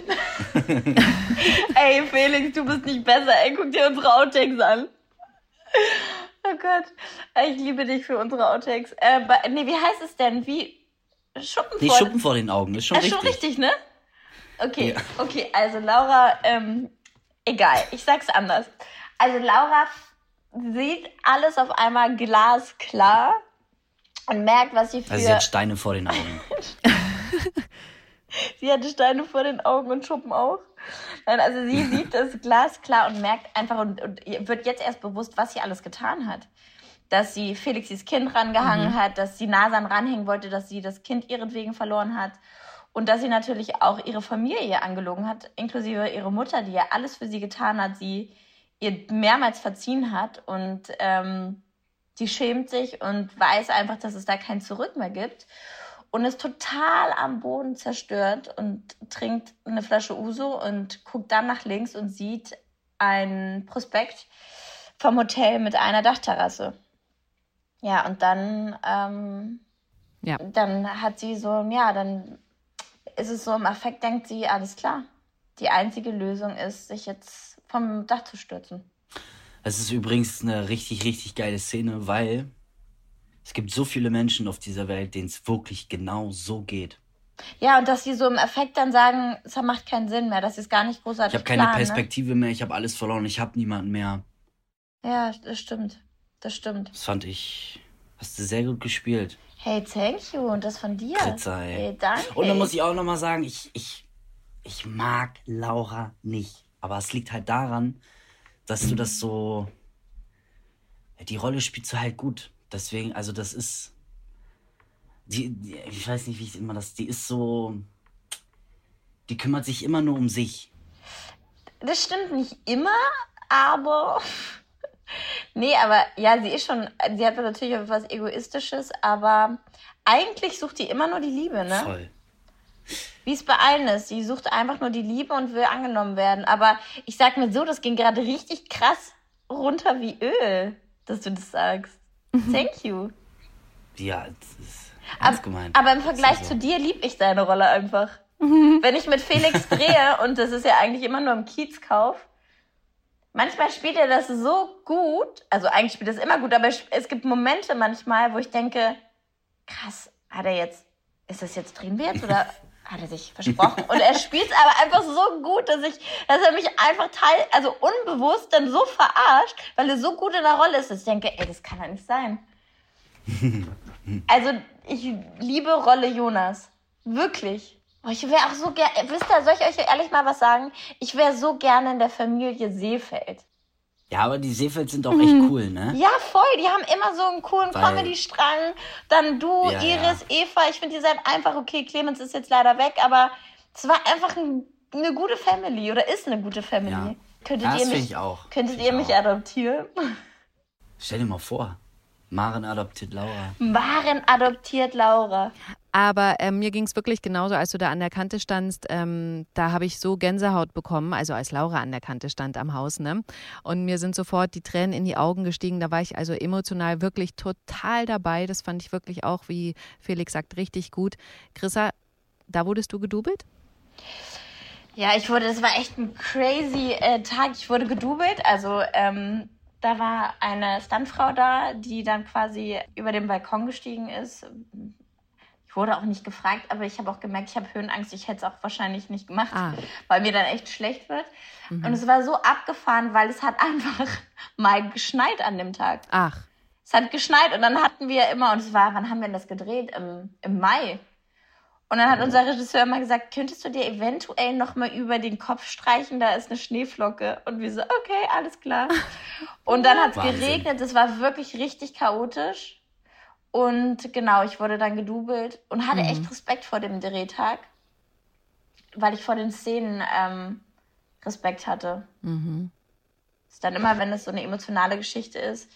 ey Felix du bist nicht besser. Ey guck dir unsere Outtakes an oh Gott ich liebe dich für unsere Outtakes äh, nee wie heißt es denn wie Schuppen Nee, vor Schuppen vor den Augen, ist schon Ist richtig. schon richtig, ne? Okay, Ja. okay, also Laura, ähm, egal, ich sag's anders. Also Laura sieht alles auf einmal glasklar und merkt, was sie für... Also sie hat Steine vor den Augen. sie hatte Steine vor den Augen und Schuppen auch. Nein, also sie sieht das glasklar und merkt einfach und, und wird jetzt erst bewusst, was sie alles getan hat. Dass sie Felixis Kind rangehangen hat, dass sie Nasan ranhängen wollte, dass sie das Kind ihretwegen verloren hat. Und dass sie natürlich auch ihre Familie angelogen hat, inklusive ihre Mutter, die ja alles für sie getan hat, sie ihr mehrmals verziehen hat. Und ähm, sie schämt sich und weiß einfach, dass es da kein Zurück mehr gibt. Und ist total am Boden zerstört und trinkt eine Flasche Uso und guckt dann nach links und sieht ein Prospekt vom Hotel mit einer Dachterrasse. Ja, und dann, ähm, Ja. dann hat sie so, ja, dann ist es so im Affekt, denkt sie, alles klar. Die einzige Lösung ist, sich jetzt vom Dach zu stürzen. Es ist übrigens eine richtig, richtig geile Szene, weil es gibt so viele Menschen auf dieser Welt, denen es wirklich genau so geht. Ja, und dass sie so im Affekt dann sagen, es macht keinen Sinn mehr, dass sie es gar nicht großartig Ich habe keine planen, Perspektive mehr, ich habe alles verloren, ich habe niemanden mehr. Ne? Ja, das stimmt. Das stimmt. Das fand ich, hast du sehr gut gespielt. Hey, thank you. Und das von dir. Kritzer, ey. Hey, danke. Und dann muss ich auch nochmal sagen, ich, ich, ich mag Laura nicht. Aber es liegt halt daran, dass du das so. Die Rolle spielst du halt gut. Deswegen, also das ist. Die, die, ich weiß nicht, wie ich immer das. Die ist so. Die kümmert sich immer nur um sich. Das stimmt nicht immer, aber. nee, aber ja, sie ist schon. Sie hat natürlich auch was Egoistisches, aber eigentlich sucht die immer nur die Liebe, ne? Voll. Wie es bei allen ist. Sie sucht einfach nur die Liebe und will angenommen werden. Aber ich sag mir so, das ging gerade richtig krass runter wie Öl, dass du das sagst. Thank you. Ja, das ist ernst gemeint. Aber im Vergleich zu dir lieb ich deine Rolle einfach. Wenn ich mit Felix drehe, und das ist ja eigentlich immer nur im Kiezkauf, manchmal spielt er das so gut, also eigentlich spielt er das immer gut, aber es gibt Momente manchmal, wo ich denke, krass, hat er jetzt, ist das jetzt, drehen wir jetzt oder hat er sich versprochen? Und er spielt es aber einfach so gut, dass ich, dass er mich einfach teil, also unbewusst dann so verarscht, weil er so gut in der Rolle ist, dass ich denke, ey, das kann doch nicht sein. Also, ich liebe Rolle Jonas. Wirklich. Oh, ich wäre auch so gerne, wisst ihr, soll ich euch ehrlich mal was sagen? Ich wäre so gerne in der Familie Seefeld. Ja, aber die Seefeld sind auch echt cool, ne? Ja, voll. Die haben immer so einen coolen Comedy-Strang. Dann du, Ja, Iris, Eva. Ich finde, ihr seid einfach okay. Clemens ist jetzt leider weg, aber es war einfach ein, eine gute Family oder ist eine gute Family. Ja. Könntet Ja, ihr das mich, find ich auch. Könntet ihr ich mich auch. adoptieren? Stell dir mal vor, Maren adoptiert Laura. Maren adoptiert Laura. Aber ähm, mir ging es wirklich genauso, als du da an der Kante standst. Ähm, da habe ich so Gänsehaut bekommen, also als Laura an der Kante stand am Haus. Ne? Und mir sind sofort die Tränen in die Augen gestiegen. Da war ich also emotional wirklich total dabei. Das fand ich wirklich auch, wie Felix sagt, richtig gut. Chrissa, da wurdest du gedoubelt? Ja, ich wurde, das war echt ein crazy äh, Tag. Ich wurde gedoubelt. Also ähm, da war eine Stuntfrau da, die dann quasi über den Balkon gestiegen ist. Wurde auch nicht gefragt, aber ich habe auch gemerkt, ich habe Höhenangst. Ich hätte es auch wahrscheinlich nicht gemacht, Ah. weil mir dann echt schlecht wird. Und es war so abgefahren, weil es hat einfach mal geschneit an dem Tag. Ach, Es hat geschneit und dann hatten wir immer, und es war, wann haben wir denn das gedreht? Im, im Mai. Und dann hat unser Regisseur immer gesagt, könntest du dir eventuell noch mal über den Kopf streichen, da ist eine Schneeflocke. Und wir so, okay, alles klar. Und dann hat es geregnet, es war wirklich richtig chaotisch. Und genau, ich wurde dann gedoubelt und hatte echt Respekt vor dem Drehtag, weil ich vor den Szenen ähm, Respekt hatte. Ist dann immer, wenn es so eine emotionale Geschichte ist,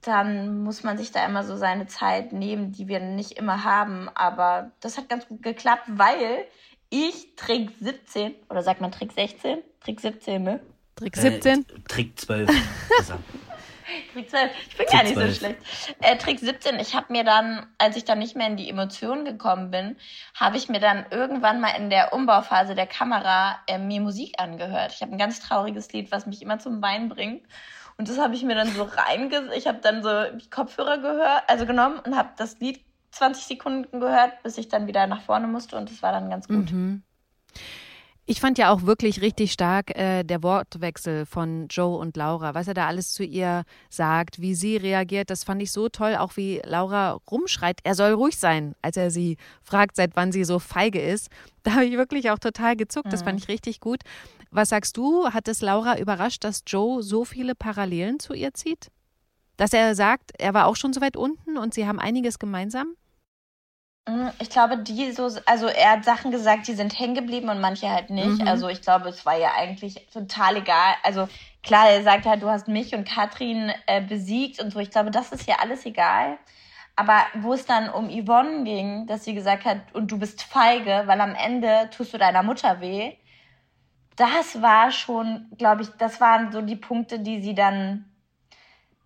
dann muss man sich da immer so seine Zeit nehmen, die wir nicht immer haben. Aber das hat ganz gut geklappt, weil ich Trick 17, oder sagt man Trick 16? Trick 17, ne? Trick 17? Äh, Trick 12. Trick 12. Ich bin Trick gar nicht 12. so schlecht. Äh, Trick 17, ich habe mir dann, als ich dann nicht mehr in die Emotionen gekommen bin, habe ich mir dann irgendwann mal in der Umbauphase der Kamera äh, mir Musik angehört. Ich habe ein ganz trauriges Lied, was mich immer zum Weinen bringt. Und das habe ich mir dann so reinge... Ich habe dann so die Kopfhörer gehört, also genommen und habe das Lied 20 Sekunden gehört, bis ich dann wieder nach vorne musste und das war dann ganz gut. Ich fand ja auch wirklich richtig stark äh, der Wortwechsel von Joe und Laura, was er da alles zu ihr sagt, wie sie reagiert. Das fand ich so toll, auch wie Laura rumschreit, er soll ruhig sein, als er sie fragt, seit wann sie so feige ist. Da habe ich wirklich auch total gezuckt. Das fand ich richtig gut. Was sagst du? Hat es Laura überrascht, dass Joe so viele Parallelen zu ihr zieht? Dass er sagt, er war auch schon so weit unten und sie haben einiges gemeinsam? Mm, Ich glaube, die so, also er hat Sachen gesagt, die sind hängen geblieben und manche halt nicht. Mhm. Also ich glaube, es war ja eigentlich total egal. Also klar, er sagt halt, du hast mich und Katrin äh, besiegt und so. Ich glaube, das ist ja alles egal. Aber wo es dann um Yvonne ging, dass sie gesagt hat, und du bist feige, weil am Ende tust du deiner Mutter weh, das war schon, glaube ich, das waren so die Punkte, die sie dann,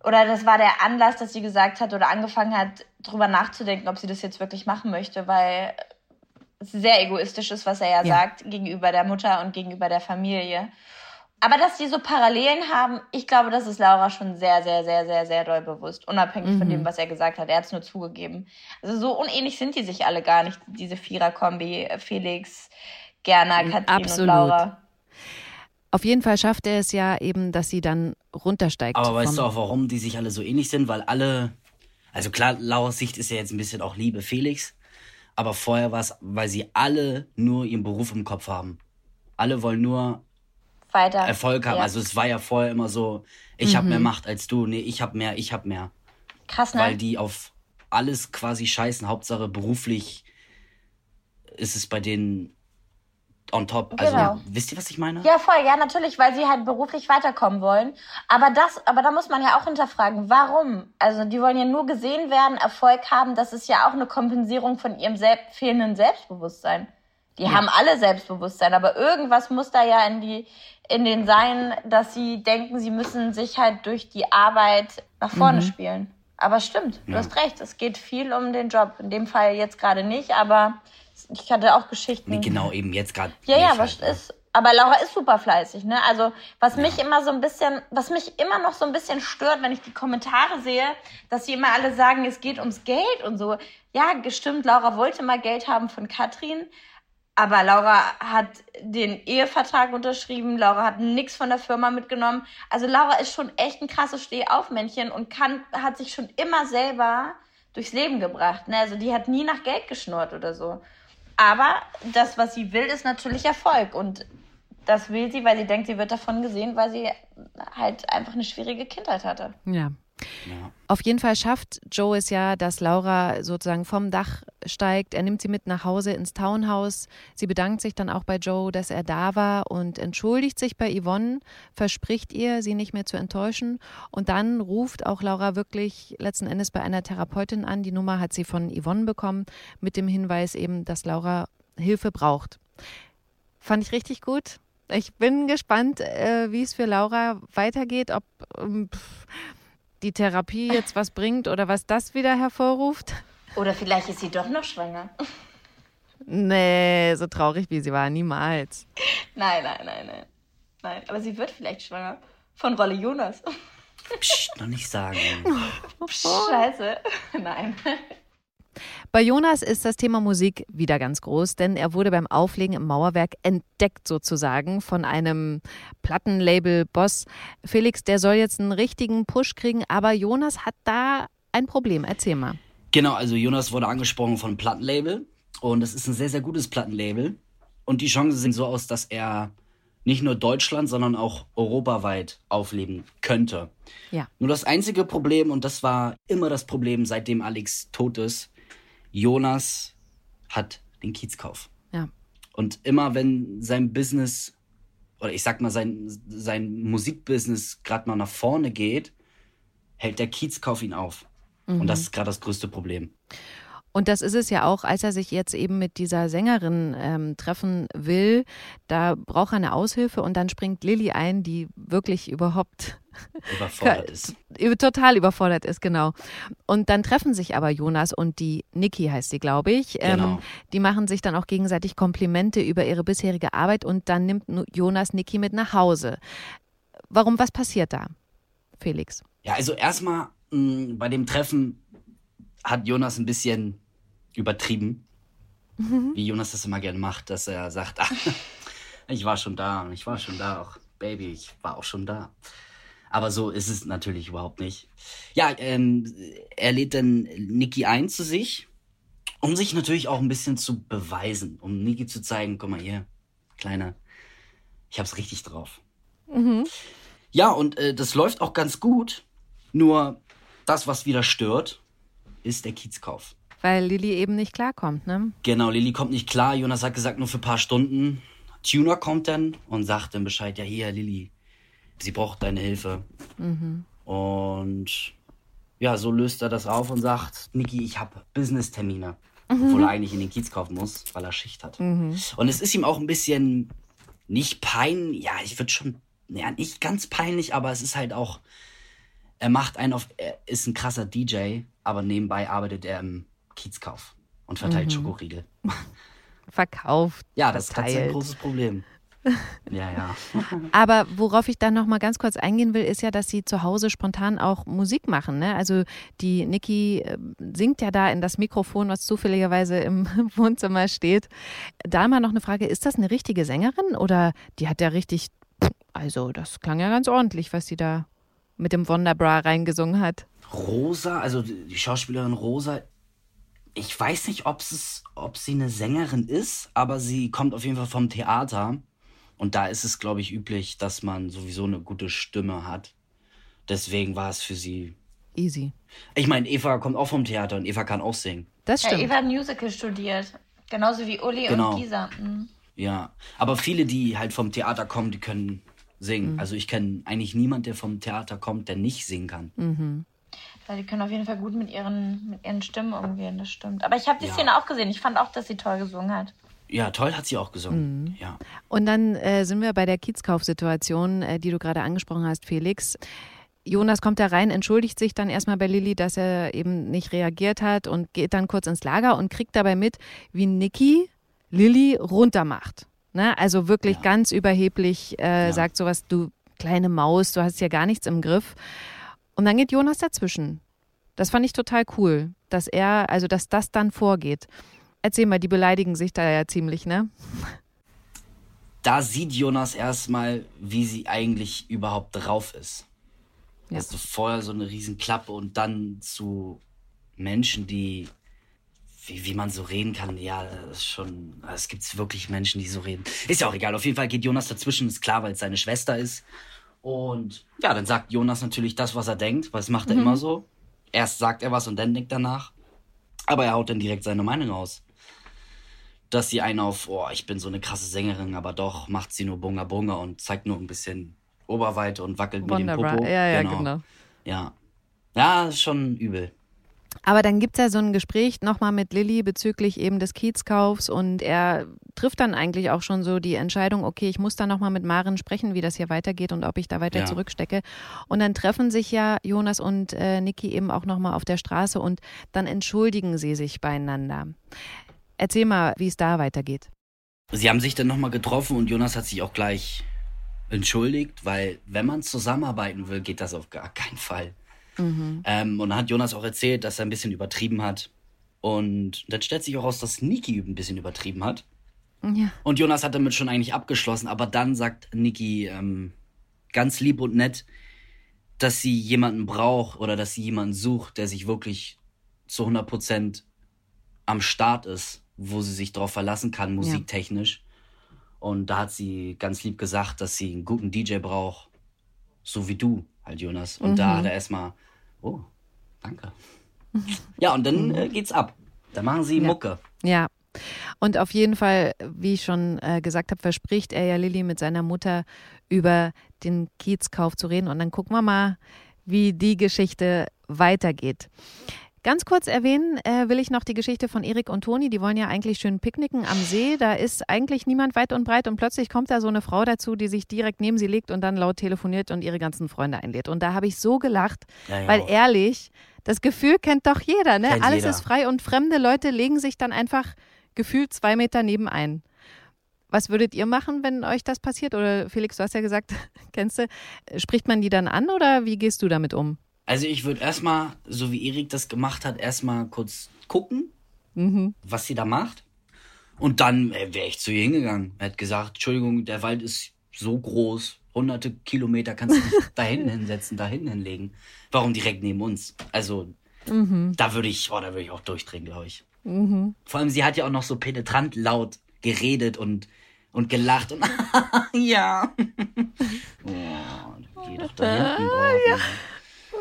oder das war der Anlass, dass sie gesagt hat oder angefangen hat, drüber nachzudenken, ob sie das jetzt wirklich machen möchte, weil es sehr egoistisch ist, was er ja, ja. sagt, gegenüber der Mutter und gegenüber der Familie. Aber dass die so Parallelen haben, ich glaube, das ist Laura schon sehr, sehr, sehr, sehr, sehr doll bewusst, unabhängig mhm. von dem, was er gesagt hat. Er hat es nur zugegeben. Also so unähnlich sind die sich alle gar nicht, diese Vierer-Kombi, Felix, Gerner, Katrin Absolut. und Laura. Auf jeden Fall schafft er es ja eben, dass sie dann runtersteigt. Aber weißt du auch, warum die sich alle so ähnlich sind? Weil alle, also klar, Lauras Sicht ist ja jetzt ein bisschen auch Liebe Felix, aber vorher war es, weil sie alle nur ihren Beruf im Kopf haben. Alle wollen nur weiter. Erfolg haben. Ja. Also es war ja vorher immer so, ich mhm. habe mehr Macht als du, nee, ich habe mehr, ich habe mehr. Krass, ne? Weil die auf alles quasi scheißen, Hauptsache beruflich ist es bei denen on top. Also genau. wisst ihr, was ich meine? Ja, voll, ja, natürlich, weil sie halt beruflich weiterkommen wollen. Aber das, aber da muss man ja auch hinterfragen, warum? Also die wollen ja nur gesehen werden, Erfolg haben, das ist ja auch eine Kompensierung von ihrem selbst, fehlenden Selbstbewusstsein. Die ja. haben alle Selbstbewusstsein, aber irgendwas muss da ja in die, in den sein, dass sie denken, sie müssen sich halt durch die Arbeit nach vorne mhm. spielen. Aber stimmt, du ja. hast recht, es geht viel um den Job. In dem Fall jetzt gerade nicht, aber ich hatte auch Geschichten. Nee, genau, eben jetzt gerade. Ja, ja, was halt, ist, aber Laura ist super fleißig, ne? Also, was ja. mich immer so ein bisschen, was mich immer noch so ein bisschen stört, wenn ich die Kommentare sehe, dass sie immer alle sagen, es geht ums Geld und so. Ja, gestimmt, Laura wollte mal Geld haben von Katrin, aber Laura hat den Ehevertrag unterschrieben, Laura hat nichts von der Firma mitgenommen. Also Laura ist schon echt ein krasses Stehaufmännchen und kann, hat sich schon immer selber durchs Leben gebracht. Ne? Also die hat nie nach Geld geschnurrt oder so. Aber das, was sie will, ist natürlich Erfolg. Und das will sie, weil sie denkt, sie wird davon gesehen, weil sie halt einfach eine schwierige Kindheit hatte. Ja. Auf jeden Fall schafft Joe es ja, dass Laura sozusagen vom Dach steigt. Er nimmt sie mit nach Hause ins Townhouse. Sie bedankt sich dann auch bei Joe, dass er da war und entschuldigt sich bei Yvonne, verspricht ihr, sie nicht mehr zu enttäuschen. Und dann ruft auch Laura wirklich letzten Endes bei einer Therapeutin an. Die Nummer hat sie von Yvonne bekommen, mit dem Hinweis eben, dass Laura Hilfe braucht. Fand ich richtig gut. Ich bin gespannt, äh, wie es für Laura weitergeht, ob. Ähm, die Therapie jetzt was bringt oder was das wieder hervorruft. Oder vielleicht ist sie doch noch schwanger. Nee, so traurig wie sie war, niemals. Nein, nein, nein, nein. Nein, aber sie wird vielleicht schwanger. Von Rolle Jonas. Psst, noch nicht sagen. Psst, scheiße. Nein. Bei Jonas ist das Thema Musik wieder ganz groß, denn er wurde beim Auflegen im Mauerwerk entdeckt sozusagen von einem Plattenlabel-Boss. Felix, der soll jetzt einen richtigen Push kriegen, aber Jonas hat da ein Problem. Erzähl mal. Genau, also Jonas wurde angesprochen von einem Plattenlabel und es ist ein sehr, sehr gutes Plattenlabel. Und die Chancen sehen so aus, dass er nicht nur Deutschland, sondern auch europaweit aufleben könnte. Ja. Nur das einzige Problem, und das war immer das Problem, seitdem Alex tot ist, Jonas hat den Kiezkauf. Ja. Und immer wenn sein Business, oder ich sag mal, sein, sein Musikbusiness gerade mal nach vorne geht, hält der Kiezkauf ihn auf. Mhm. Und das ist gerade das größte Problem. Und das ist es ja auch, als er sich jetzt eben mit dieser Sängerin ähm, treffen will. Da braucht er eine Aushilfe und dann springt Lilly ein, die wirklich überhaupt überfordert ist. Total überfordert ist, genau. Und dann treffen sich aber Jonas und die Niki heißt sie, glaube ich. Ähm, genau. Ähm, die machen sich dann auch gegenseitig Komplimente über ihre bisherige Arbeit und dann nimmt Jonas Niki mit nach Hause. Warum, was passiert da, Felix? Ja, also erstmal mm, bei dem Treffen hat Jonas ein bisschen übertrieben, mhm. wie Jonas das immer gerne macht, dass er sagt, ach, ich war schon da, ich war schon da, auch Baby, ich war auch schon da. Aber so ist es natürlich überhaupt nicht. Ja, ähm, er lädt dann Niki ein zu sich, um sich natürlich auch ein bisschen zu beweisen, um Niki zu zeigen, guck mal hier, Kleiner, ich hab's richtig drauf. Mhm. Ja, und äh, das läuft auch ganz gut. Nur das, was wieder stört, ist der Kiezkauf. Weil Lilly eben nicht klarkommt, ne? Genau, Lilly kommt nicht klar. Jonas hat gesagt, nur für ein paar Stunden. Tuner kommt dann und sagt dann Bescheid, ja hier, Lilly, sie braucht deine Hilfe. Mhm. Und ja, so löst er das auf und sagt, Niki, ich habe Business-Termine. Obwohl er eigentlich in den Kiez kaufen muss, weil er Schicht hat. Und es ist ihm auch ein bisschen nicht peinlich, ja, ich würde schon, ja, nicht ganz peinlich, aber es ist halt auch, er macht einen auf, er ist ein krasser DJ, aber nebenbei arbeitet er im Kiezkauf und verteilt Schokoriegel. Verkauft. Ja, das ist tatsächlich ein verteilt. großes Problem. Ja, ja. Aber worauf ich dann noch mal ganz kurz eingehen will, ist ja, dass sie zu Hause spontan auch Musik machen. Ne? Also die Niki äh, singt ja da in das Mikrofon, was zufälligerweise im Wohnzimmer steht. Da mal noch eine Frage, ist das eine richtige Sängerin oder die hat ja richtig, also das klang ja ganz ordentlich, was sie da mit dem Wonderbra reingesungen hat. Rosa, also die Schauspielerin Rosa, ich weiß nicht, ob es, ob sie eine Sängerin ist, aber sie kommt auf jeden Fall vom Theater. Und da ist es, glaube ich, üblich, dass man sowieso eine gute Stimme hat. Deswegen war es für sie. Easy. Ich meine, Eva kommt auch vom Theater und Eva kann auch singen. Das Ja, stimmt. Eva hat Musical studiert. Genauso wie Uli Genau. und Gisa. Mhm. Ja. Aber viele, die halt vom Theater kommen, die können singen. Also ich kenne eigentlich niemand, der vom Theater kommt, der nicht singen kann. Ja, die können auf jeden Fall gut mit ihren, mit ihren Stimmen umgehen, das stimmt. Aber ich habe die Ja. Szene auch gesehen. Ich fand auch, dass sie toll gesungen hat. Ja, toll hat sie auch gesungen. Ja. Und dann äh, sind wir bei der Kiezkaufsituation, äh, die du gerade angesprochen hast, Felix. Jonas kommt da rein, entschuldigt sich dann erstmal bei Lilly, dass er eben nicht reagiert hat und geht dann kurz ins Lager und kriegt dabei mit, wie Niki Lilly runtermacht. Ne? Also wirklich Ja. ganz überheblich äh, Ja. sagt sowas, du kleine Maus, du hast ja gar nichts im Griff. Und dann geht Jonas dazwischen. Das fand ich total cool, dass er, also dass das dann vorgeht. Erzähl mal, die beleidigen sich da ja ziemlich, ne? da sieht Jonas erstmal, wie sie eigentlich überhaupt drauf ist. Ja. Also vorher so eine Riesenklappe und dann zu Menschen, die, wie, wie man so reden kann, ja, das ist schon, es gibt wirklich Menschen, die so reden. Ist ja auch egal, auf jeden Fall geht Jonas dazwischen, ist klar, weil es seine Schwester ist. Und ja, dann sagt Jonas natürlich das, was er denkt, weil das macht er immer so. Erst sagt er was und dann denkt er nach. Aber er haut dann direkt seine Meinung aus dass sie einen auf, oh, ich bin so eine krasse Sängerin, aber doch macht sie nur Bunga Bunga und zeigt nur ein bisschen Oberweite und wackelt mit dem. Popo. Ja, ja, genau. Ja. Ja, ist schon übel. Aber dann gibt es ja so ein Gespräch nochmal mit Lilly bezüglich eben des Kiezkaufs und er trifft dann eigentlich auch schon so die Entscheidung, okay, ich muss da nochmal mit Maren sprechen, wie das hier weitergeht und ob ich da weiter Ja. zurückstecke. Und dann treffen sich ja Jonas und äh, Niki eben auch nochmal auf der Straße und dann entschuldigen sie sich beieinander. Erzähl mal, wie es da weitergeht. Sie haben sich dann nochmal getroffen und Jonas hat sich auch gleich entschuldigt, weil wenn man zusammenarbeiten will, geht das auf gar keinen Fall. Ähm, und dann hat Jonas auch erzählt, dass er ein bisschen übertrieben hat. Und dann stellt sich auch raus, dass Niki ein bisschen übertrieben hat. Ja. Und Jonas hat damit schon eigentlich abgeschlossen, aber dann sagt Niki ähm, ganz lieb und nett, dass sie jemanden braucht oder dass sie jemanden sucht, der sich wirklich zu 100% am Start ist, wo sie sich darauf verlassen kann, musiktechnisch. Und da hat sie ganz lieb gesagt, dass sie einen guten DJ braucht, so wie du halt, Jonas. Und da hat er erstmal, oh, danke. ja, und dann äh, geht's ab. Da machen sie Ja. Mucke. Ja. Und auf jeden Fall, wie ich schon äh, gesagt habe, verspricht er ja Lilly mit seiner Mutter über den Kiezkauf zu reden. Und dann gucken wir mal, wie die Geschichte weitergeht. Ganz kurz erwähnen äh, will ich noch die Geschichte von Erik und Toni. Die wollen ja eigentlich schön picknicken am See. Da ist eigentlich niemand weit und breit und plötzlich kommt da so eine Frau dazu, die sich direkt neben sie legt und dann laut telefoniert und ihre ganzen Freunde einlädt. Und da habe ich so gelacht, Ja, weil auch. ehrlich, das Gefühl kennt doch jeder. Ne? Kennt Alles jeder. ist frei und fremde Leute legen sich dann einfach gefühlt zwei Meter nebenein. Was würdet ihr machen, wenn euch das passiert? Oder Felix, du hast ja gesagt, kennst du, spricht man die dann an oder wie gehst du damit um? Also ich würde erstmal, so wie Erik das gemacht hat, erstmal kurz gucken, was sie da macht. Und dann äh, wäre ich zu ihr hingegangen. Er hat gesagt, Entschuldigung, der Wald ist so groß, hunderte Kilometer kannst du nicht da hinten hinsetzen, da hinten hinlegen. Warum direkt neben uns? Also da würde ich, oh, da würde ich auch durchdrehen, glaube ich. Vor allem, sie hat ja auch noch so penetrant laut geredet und, und gelacht und ja. oh, geh doch da hinten drauf.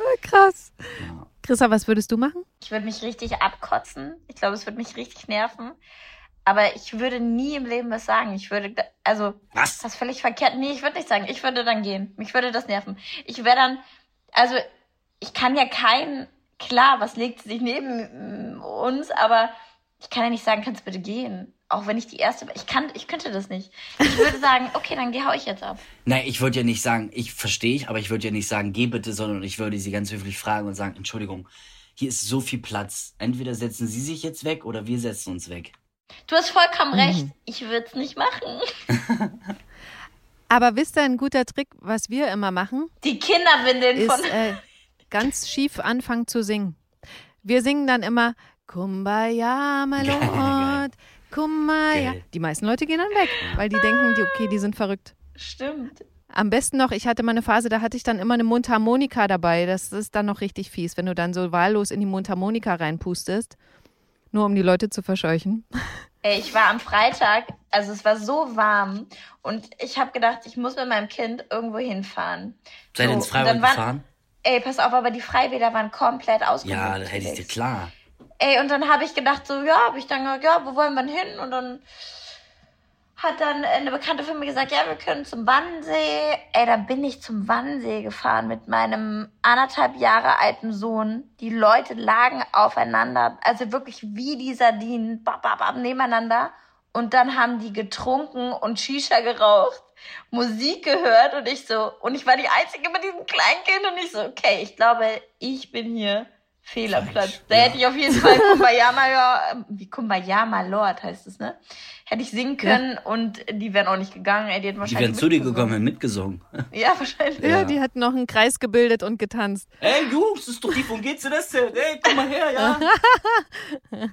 Krass. Ja. Chrissa, was würdest du machen? Ich würde mich richtig abkotzen. Ich glaube, es würde mich richtig nerven. Aber ich würde nie im Leben was sagen. Ich würde, also, Was? das ist völlig verkehrt. Nee, ich würde nicht sagen. Ich würde dann gehen. Mich würde das nerven. Ich wäre dann, also, ich kann ja kein, klar, was legt sie sich neben mm, uns, aber ich kann ja nicht sagen, kannst du bitte gehen. Auch wenn ich die erste, ich kann, ich könnte das nicht. Ich würde sagen, okay, dann hau ich jetzt ab. Nein, ich würde ja nicht sagen, ich verstehe ich, aber ich würde ja nicht sagen, geh bitte, sondern ich würde sie ganz höflich fragen und sagen, Entschuldigung, hier ist so viel Platz. Entweder setzen Sie sich jetzt weg oder wir setzen uns weg. Du hast vollkommen recht. Ich würde es nicht machen. Aber wisst ihr, ein guter Trick, was wir immer machen, Die Kinderwindeln von. ist äh, ganz schief anfangen zu singen. Wir singen dann immer Kumbaya, my Lord, Kumbaya. Geil. Die meisten Leute gehen dann weg, weil die denken, die, okay, die sind verrückt. Stimmt. Am besten noch, ich hatte mal eine Phase, da hatte ich dann immer eine Mundharmonika dabei. Das ist dann noch richtig fies, wenn du dann so wahllos in die Mundharmonika reinpustest, nur um die Leute zu verscheuchen. Ey, ich war am Freitag, also es war so warm und ich habe gedacht, ich muss mit meinem Kind irgendwo hinfahren. Seid ihr So, ins Freibad gefahren? Ey, pass auf, aber die Freibäder waren komplett ausgebucht. Ja, das hätte ich dir klar. Ey, und dann habe ich gedacht, so, ja, habe ich dann gesagt, ja, wo wollen wir denn hin? Und dann hat dann eine Bekannte von mir gesagt, ja, wir können zum Wannsee. Ey, dann bin ich zum Wannsee gefahren mit meinem anderthalb Jahre alten Sohn. Die Leute lagen aufeinander, also wirklich wie die Sardinen, bab, bab, bab, nebeneinander. Und dann haben die getrunken und Shisha geraucht, Musik gehört und ich so, und ich war die Einzige mit diesem Kleinkind und ich so, okay, ich glaube, ich bin hier fehl am Falsch, Platz. Da ja. hätte ich auf jeden Fall Kumbaya Malor, wie Kumbaya Malord heißt es, ne? Hätte ich singen können und die wären auch nicht gegangen, ey, die hätten Die wahrscheinlich wären zu dir gekommen und mitgesungen. Ja, wahrscheinlich. Ja, Ja. die hatten noch einen Kreis gebildet und getanzt. Ey, du, das ist doch die von GZS. Ey, komm mal her, ja.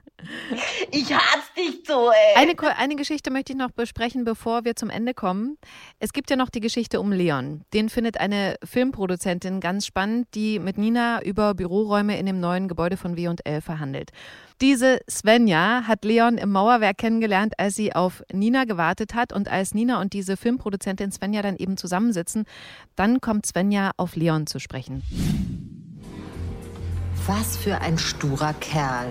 Ich hasse dich so, ey. Eine, eine Geschichte möchte ich noch besprechen, bevor wir zum Ende kommen. Es gibt ja noch die Geschichte um Leon. Den findet eine Filmproduzentin ganz spannend, die mit Nina über Büroräume in dem neuen Gebäude von W&L verhandelt. Diese Svenja hat Leon im Mauerwerk kennengelernt, als sie auf Nina gewartet hat. Und als Nina und diese Filmproduzentin Svenja dann eben zusammensitzen, dann kommt Svenja auf Leon zu sprechen. Was für ein sturer Kerl.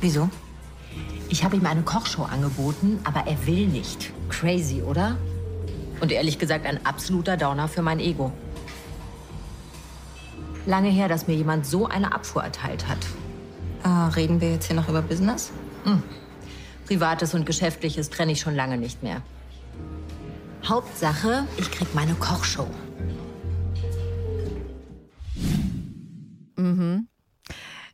Wieso? Ich habe ihm eine Kochshow angeboten, aber er will nicht. Crazy, oder? Und ehrlich gesagt ein absoluter Downer für mein Ego. Lange her, dass mir jemand so eine Abfuhr erteilt hat. Ah, reden wir jetzt hier noch über Business? Privates und Geschäftliches trenne ich schon lange nicht mehr. Hauptsache, ich krieg meine Kochshow.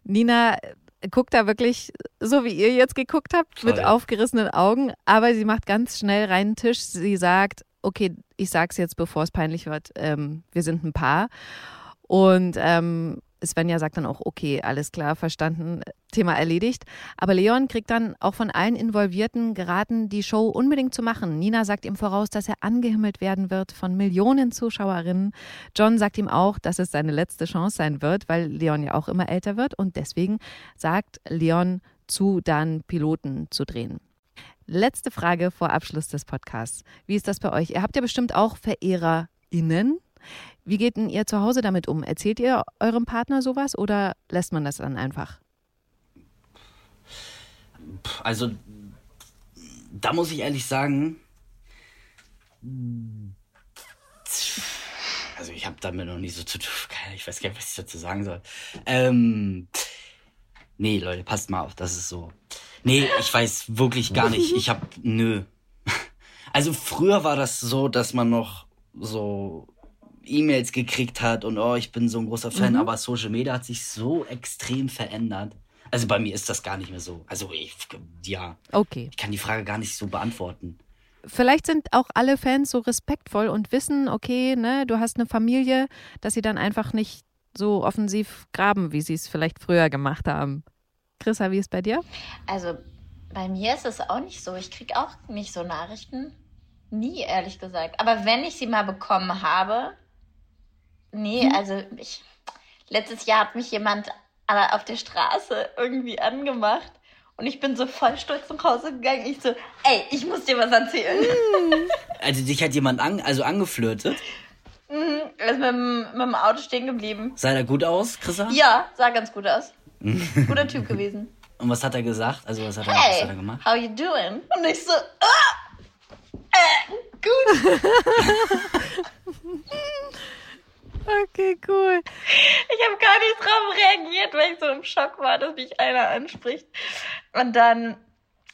Nina äh, guckt da wirklich so, wie ihr jetzt geguckt habt, mit Voll. aufgerissenen Augen, aber sie macht ganz schnell reinen Tisch. Sie sagt, okay, ich sag's jetzt, bevor es peinlich wird, ähm, wir sind ein Paar. Und ähm, Svenja sagt dann auch, okay, alles klar, verstanden, Thema erledigt. Aber Leon kriegt dann auch von allen Involvierten geraten, die Show unbedingt zu machen. Nina sagt ihm voraus, dass er angehimmelt werden wird von Millionen Zuschauerinnen. John sagt ihm auch, dass es seine letzte Chance sein wird, weil Leon ja auch immer älter wird. Und deswegen sagt Leon zu, dann Piloten zu drehen. Letzte Frage vor Abschluss des Podcasts. Wie ist das bei euch? Ihr habt ja bestimmt auch VerehrerInnen. Wie geht denn ihr zu Hause damit um? Erzählt ihr eurem Partner sowas oder lässt man das dann einfach? Also, da muss ich ehrlich sagen, also ich habe damit noch nicht so zu tun. Ich weiß gar nicht, was ich dazu sagen soll. Ähm, nee, Leute, passt mal auf, das ist so. Nee, ich weiß wirklich gar nicht. Ich hab, nö. Also früher war das so, dass man noch so E-Mails gekriegt hat und oh, ich bin so ein großer Fan, aber Social Media hat sich so extrem verändert. Also bei mir ist das gar nicht mehr so. Also ich, ja, Okay. ich kann die Frage gar nicht so beantworten. Vielleicht sind auch alle Fans so respektvoll und wissen, okay, ne, du hast eine Familie, dass sie dann einfach nicht so offensiv graben, wie sie es vielleicht früher gemacht haben. Chrissa, wie ist bei dir? Also bei mir ist es auch nicht so. Ich krieg auch nicht so Nachrichten. Nie, ehrlich gesagt. Aber wenn ich sie mal bekommen habe, nee, also ich. Letztes Jahr hat mich jemand auf der Straße irgendwie angemacht. Und ich bin so voll stolz nach Hause gegangen. Ich so, ey, ich muss dir was erzählen. Also dich hat jemand an, also angeflirtet. Mhm, er ist mit, dem- mit dem Auto stehen geblieben. Sah der gut aus, Chrissa? Ja, sah ganz gut aus. Guter Typ gewesen. Und was hat er gesagt? Also was hat er, was hat er gemacht? how you doing? Und ich so, ah, äh, gut. Okay, cool. Ich habe gar nicht drauf reagiert, weil ich so im Schock war, dass mich einer anspricht. Und dann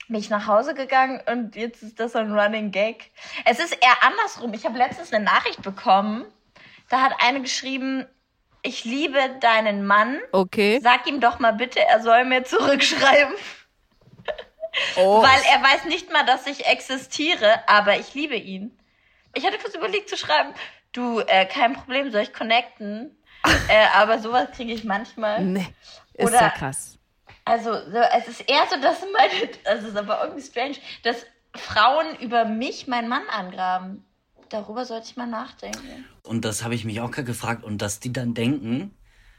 bin ich nach Hause gegangen und jetzt ist das so ein Running Gag. Es ist eher andersrum. Ich habe letztens eine Nachricht bekommen. Da hat eine geschrieben, ich liebe deinen Mann. Okay. Sag ihm doch mal bitte, er soll mir zurückschreiben. Oh. Weil er weiß nicht mal, dass ich existiere, aber ich liebe ihn. Ich hatte kurz überlegt zu schreiben, du, äh, kein Problem, soll ich connecten? äh, aber sowas kriege ich manchmal. Nee, ist Oder- ja krass. Also, so, es ist eher so, dass meine, also es ist aber irgendwie strange, dass Frauen über mich meinen Mann angraben. Darüber sollte ich mal nachdenken. Und das habe ich mich auch gerade gefragt. Und dass die dann denken,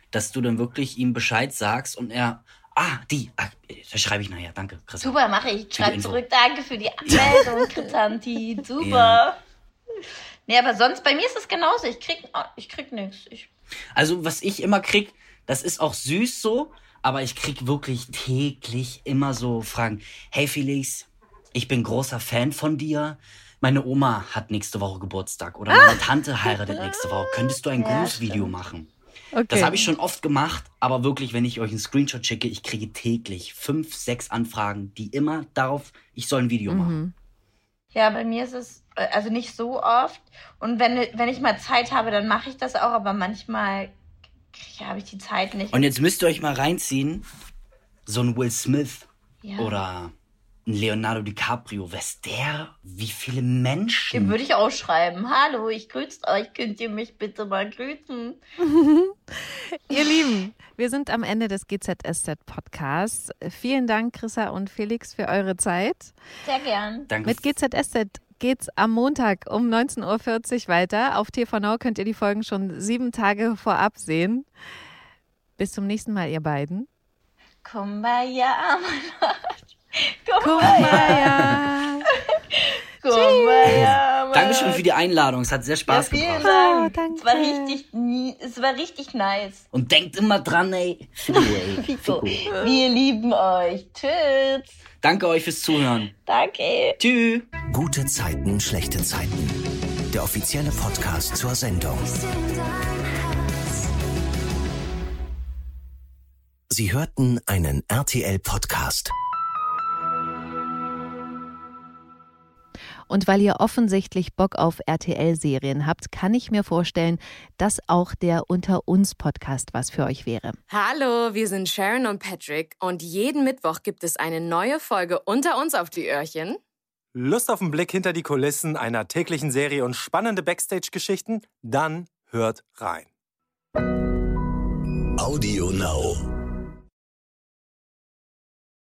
dass du dann wirklich ihm Bescheid sagst und er, ah, die, ah, das schreibe ich nachher. Danke, Chris. Super, mache ich. Schreib zurück, danke für die Anmeldung, Kritanti. Super. Ja. Nee, aber sonst, bei mir ist es genauso. Ich krieg, ich krieg nichts. Ich, Also, was ich immer krieg, das ist auch süß so, aber ich krieg wirklich täglich immer so Fragen. Hey Felix, ich bin großer Fan von dir. Meine Oma hat nächste Woche Geburtstag oder meine Tante heiratet nächste Woche. Könntest du ein Ja, Grußvideo machen? Okay. Das habe ich schon oft gemacht, aber wirklich, wenn ich euch einen Screenshot schicke, ich kriege täglich fünf, sechs Anfragen, die immer darauf, ich soll ein Video machen. ja, bei mir ist es also nicht so oft. Und wenn, wenn ich mal Zeit habe, dann mache ich das auch, aber manchmal ja, habe ich die Zeit nicht. Und jetzt müsst ihr euch mal reinziehen, so ein Will Smith Ja. oder ein Leonardo DiCaprio, was der, wie viele Menschen. Den würde ich auch schreiben. Hallo, ich grüße euch. Könnt ihr mich bitte mal grüßen? Ihr Lieben, wir sind am Ende des GZSZ Podcasts. Vielen Dank, Chrissa und Felix, für eure Zeit. Sehr gern. Danke. Mit GZSZ geht's am Montag um 19.40 Uhr weiter. Auf TV Now könnt ihr die Folgen schon sieben Tage vorab sehen. Bis zum nächsten Mal, ihr beiden. Kumbaya, mein Arsch. Kumbaya, mein Dankeschön für die Einladung, es hat sehr Ja, Spaß vielen gebracht. Dank. danke. Es war richtig, es war richtig nice. Und denkt immer dran, ey. Fico, ey. Fico. Fico. Wir lieben euch. Tschüss. Danke euch fürs Zuhören. Danke. Tschüss. Gute Zeiten, schlechte Zeiten. Der offizielle Podcast zur Sendung. Sie hörten einen RTL-Podcast. Und weil ihr offensichtlich Bock auf RTL-Serien habt, kann ich mir vorstellen, dass auch der Unter uns Podcast was für euch wäre. Hallo, wir sind Sharon und Patrick und jeden Mittwoch gibt es eine neue Folge unter uns auf die Öhrchen. Lust auf einen Blick hinter die Kulissen einer täglichen Serie und spannende Backstage-Geschichten? Dann hört rein. Audio Now.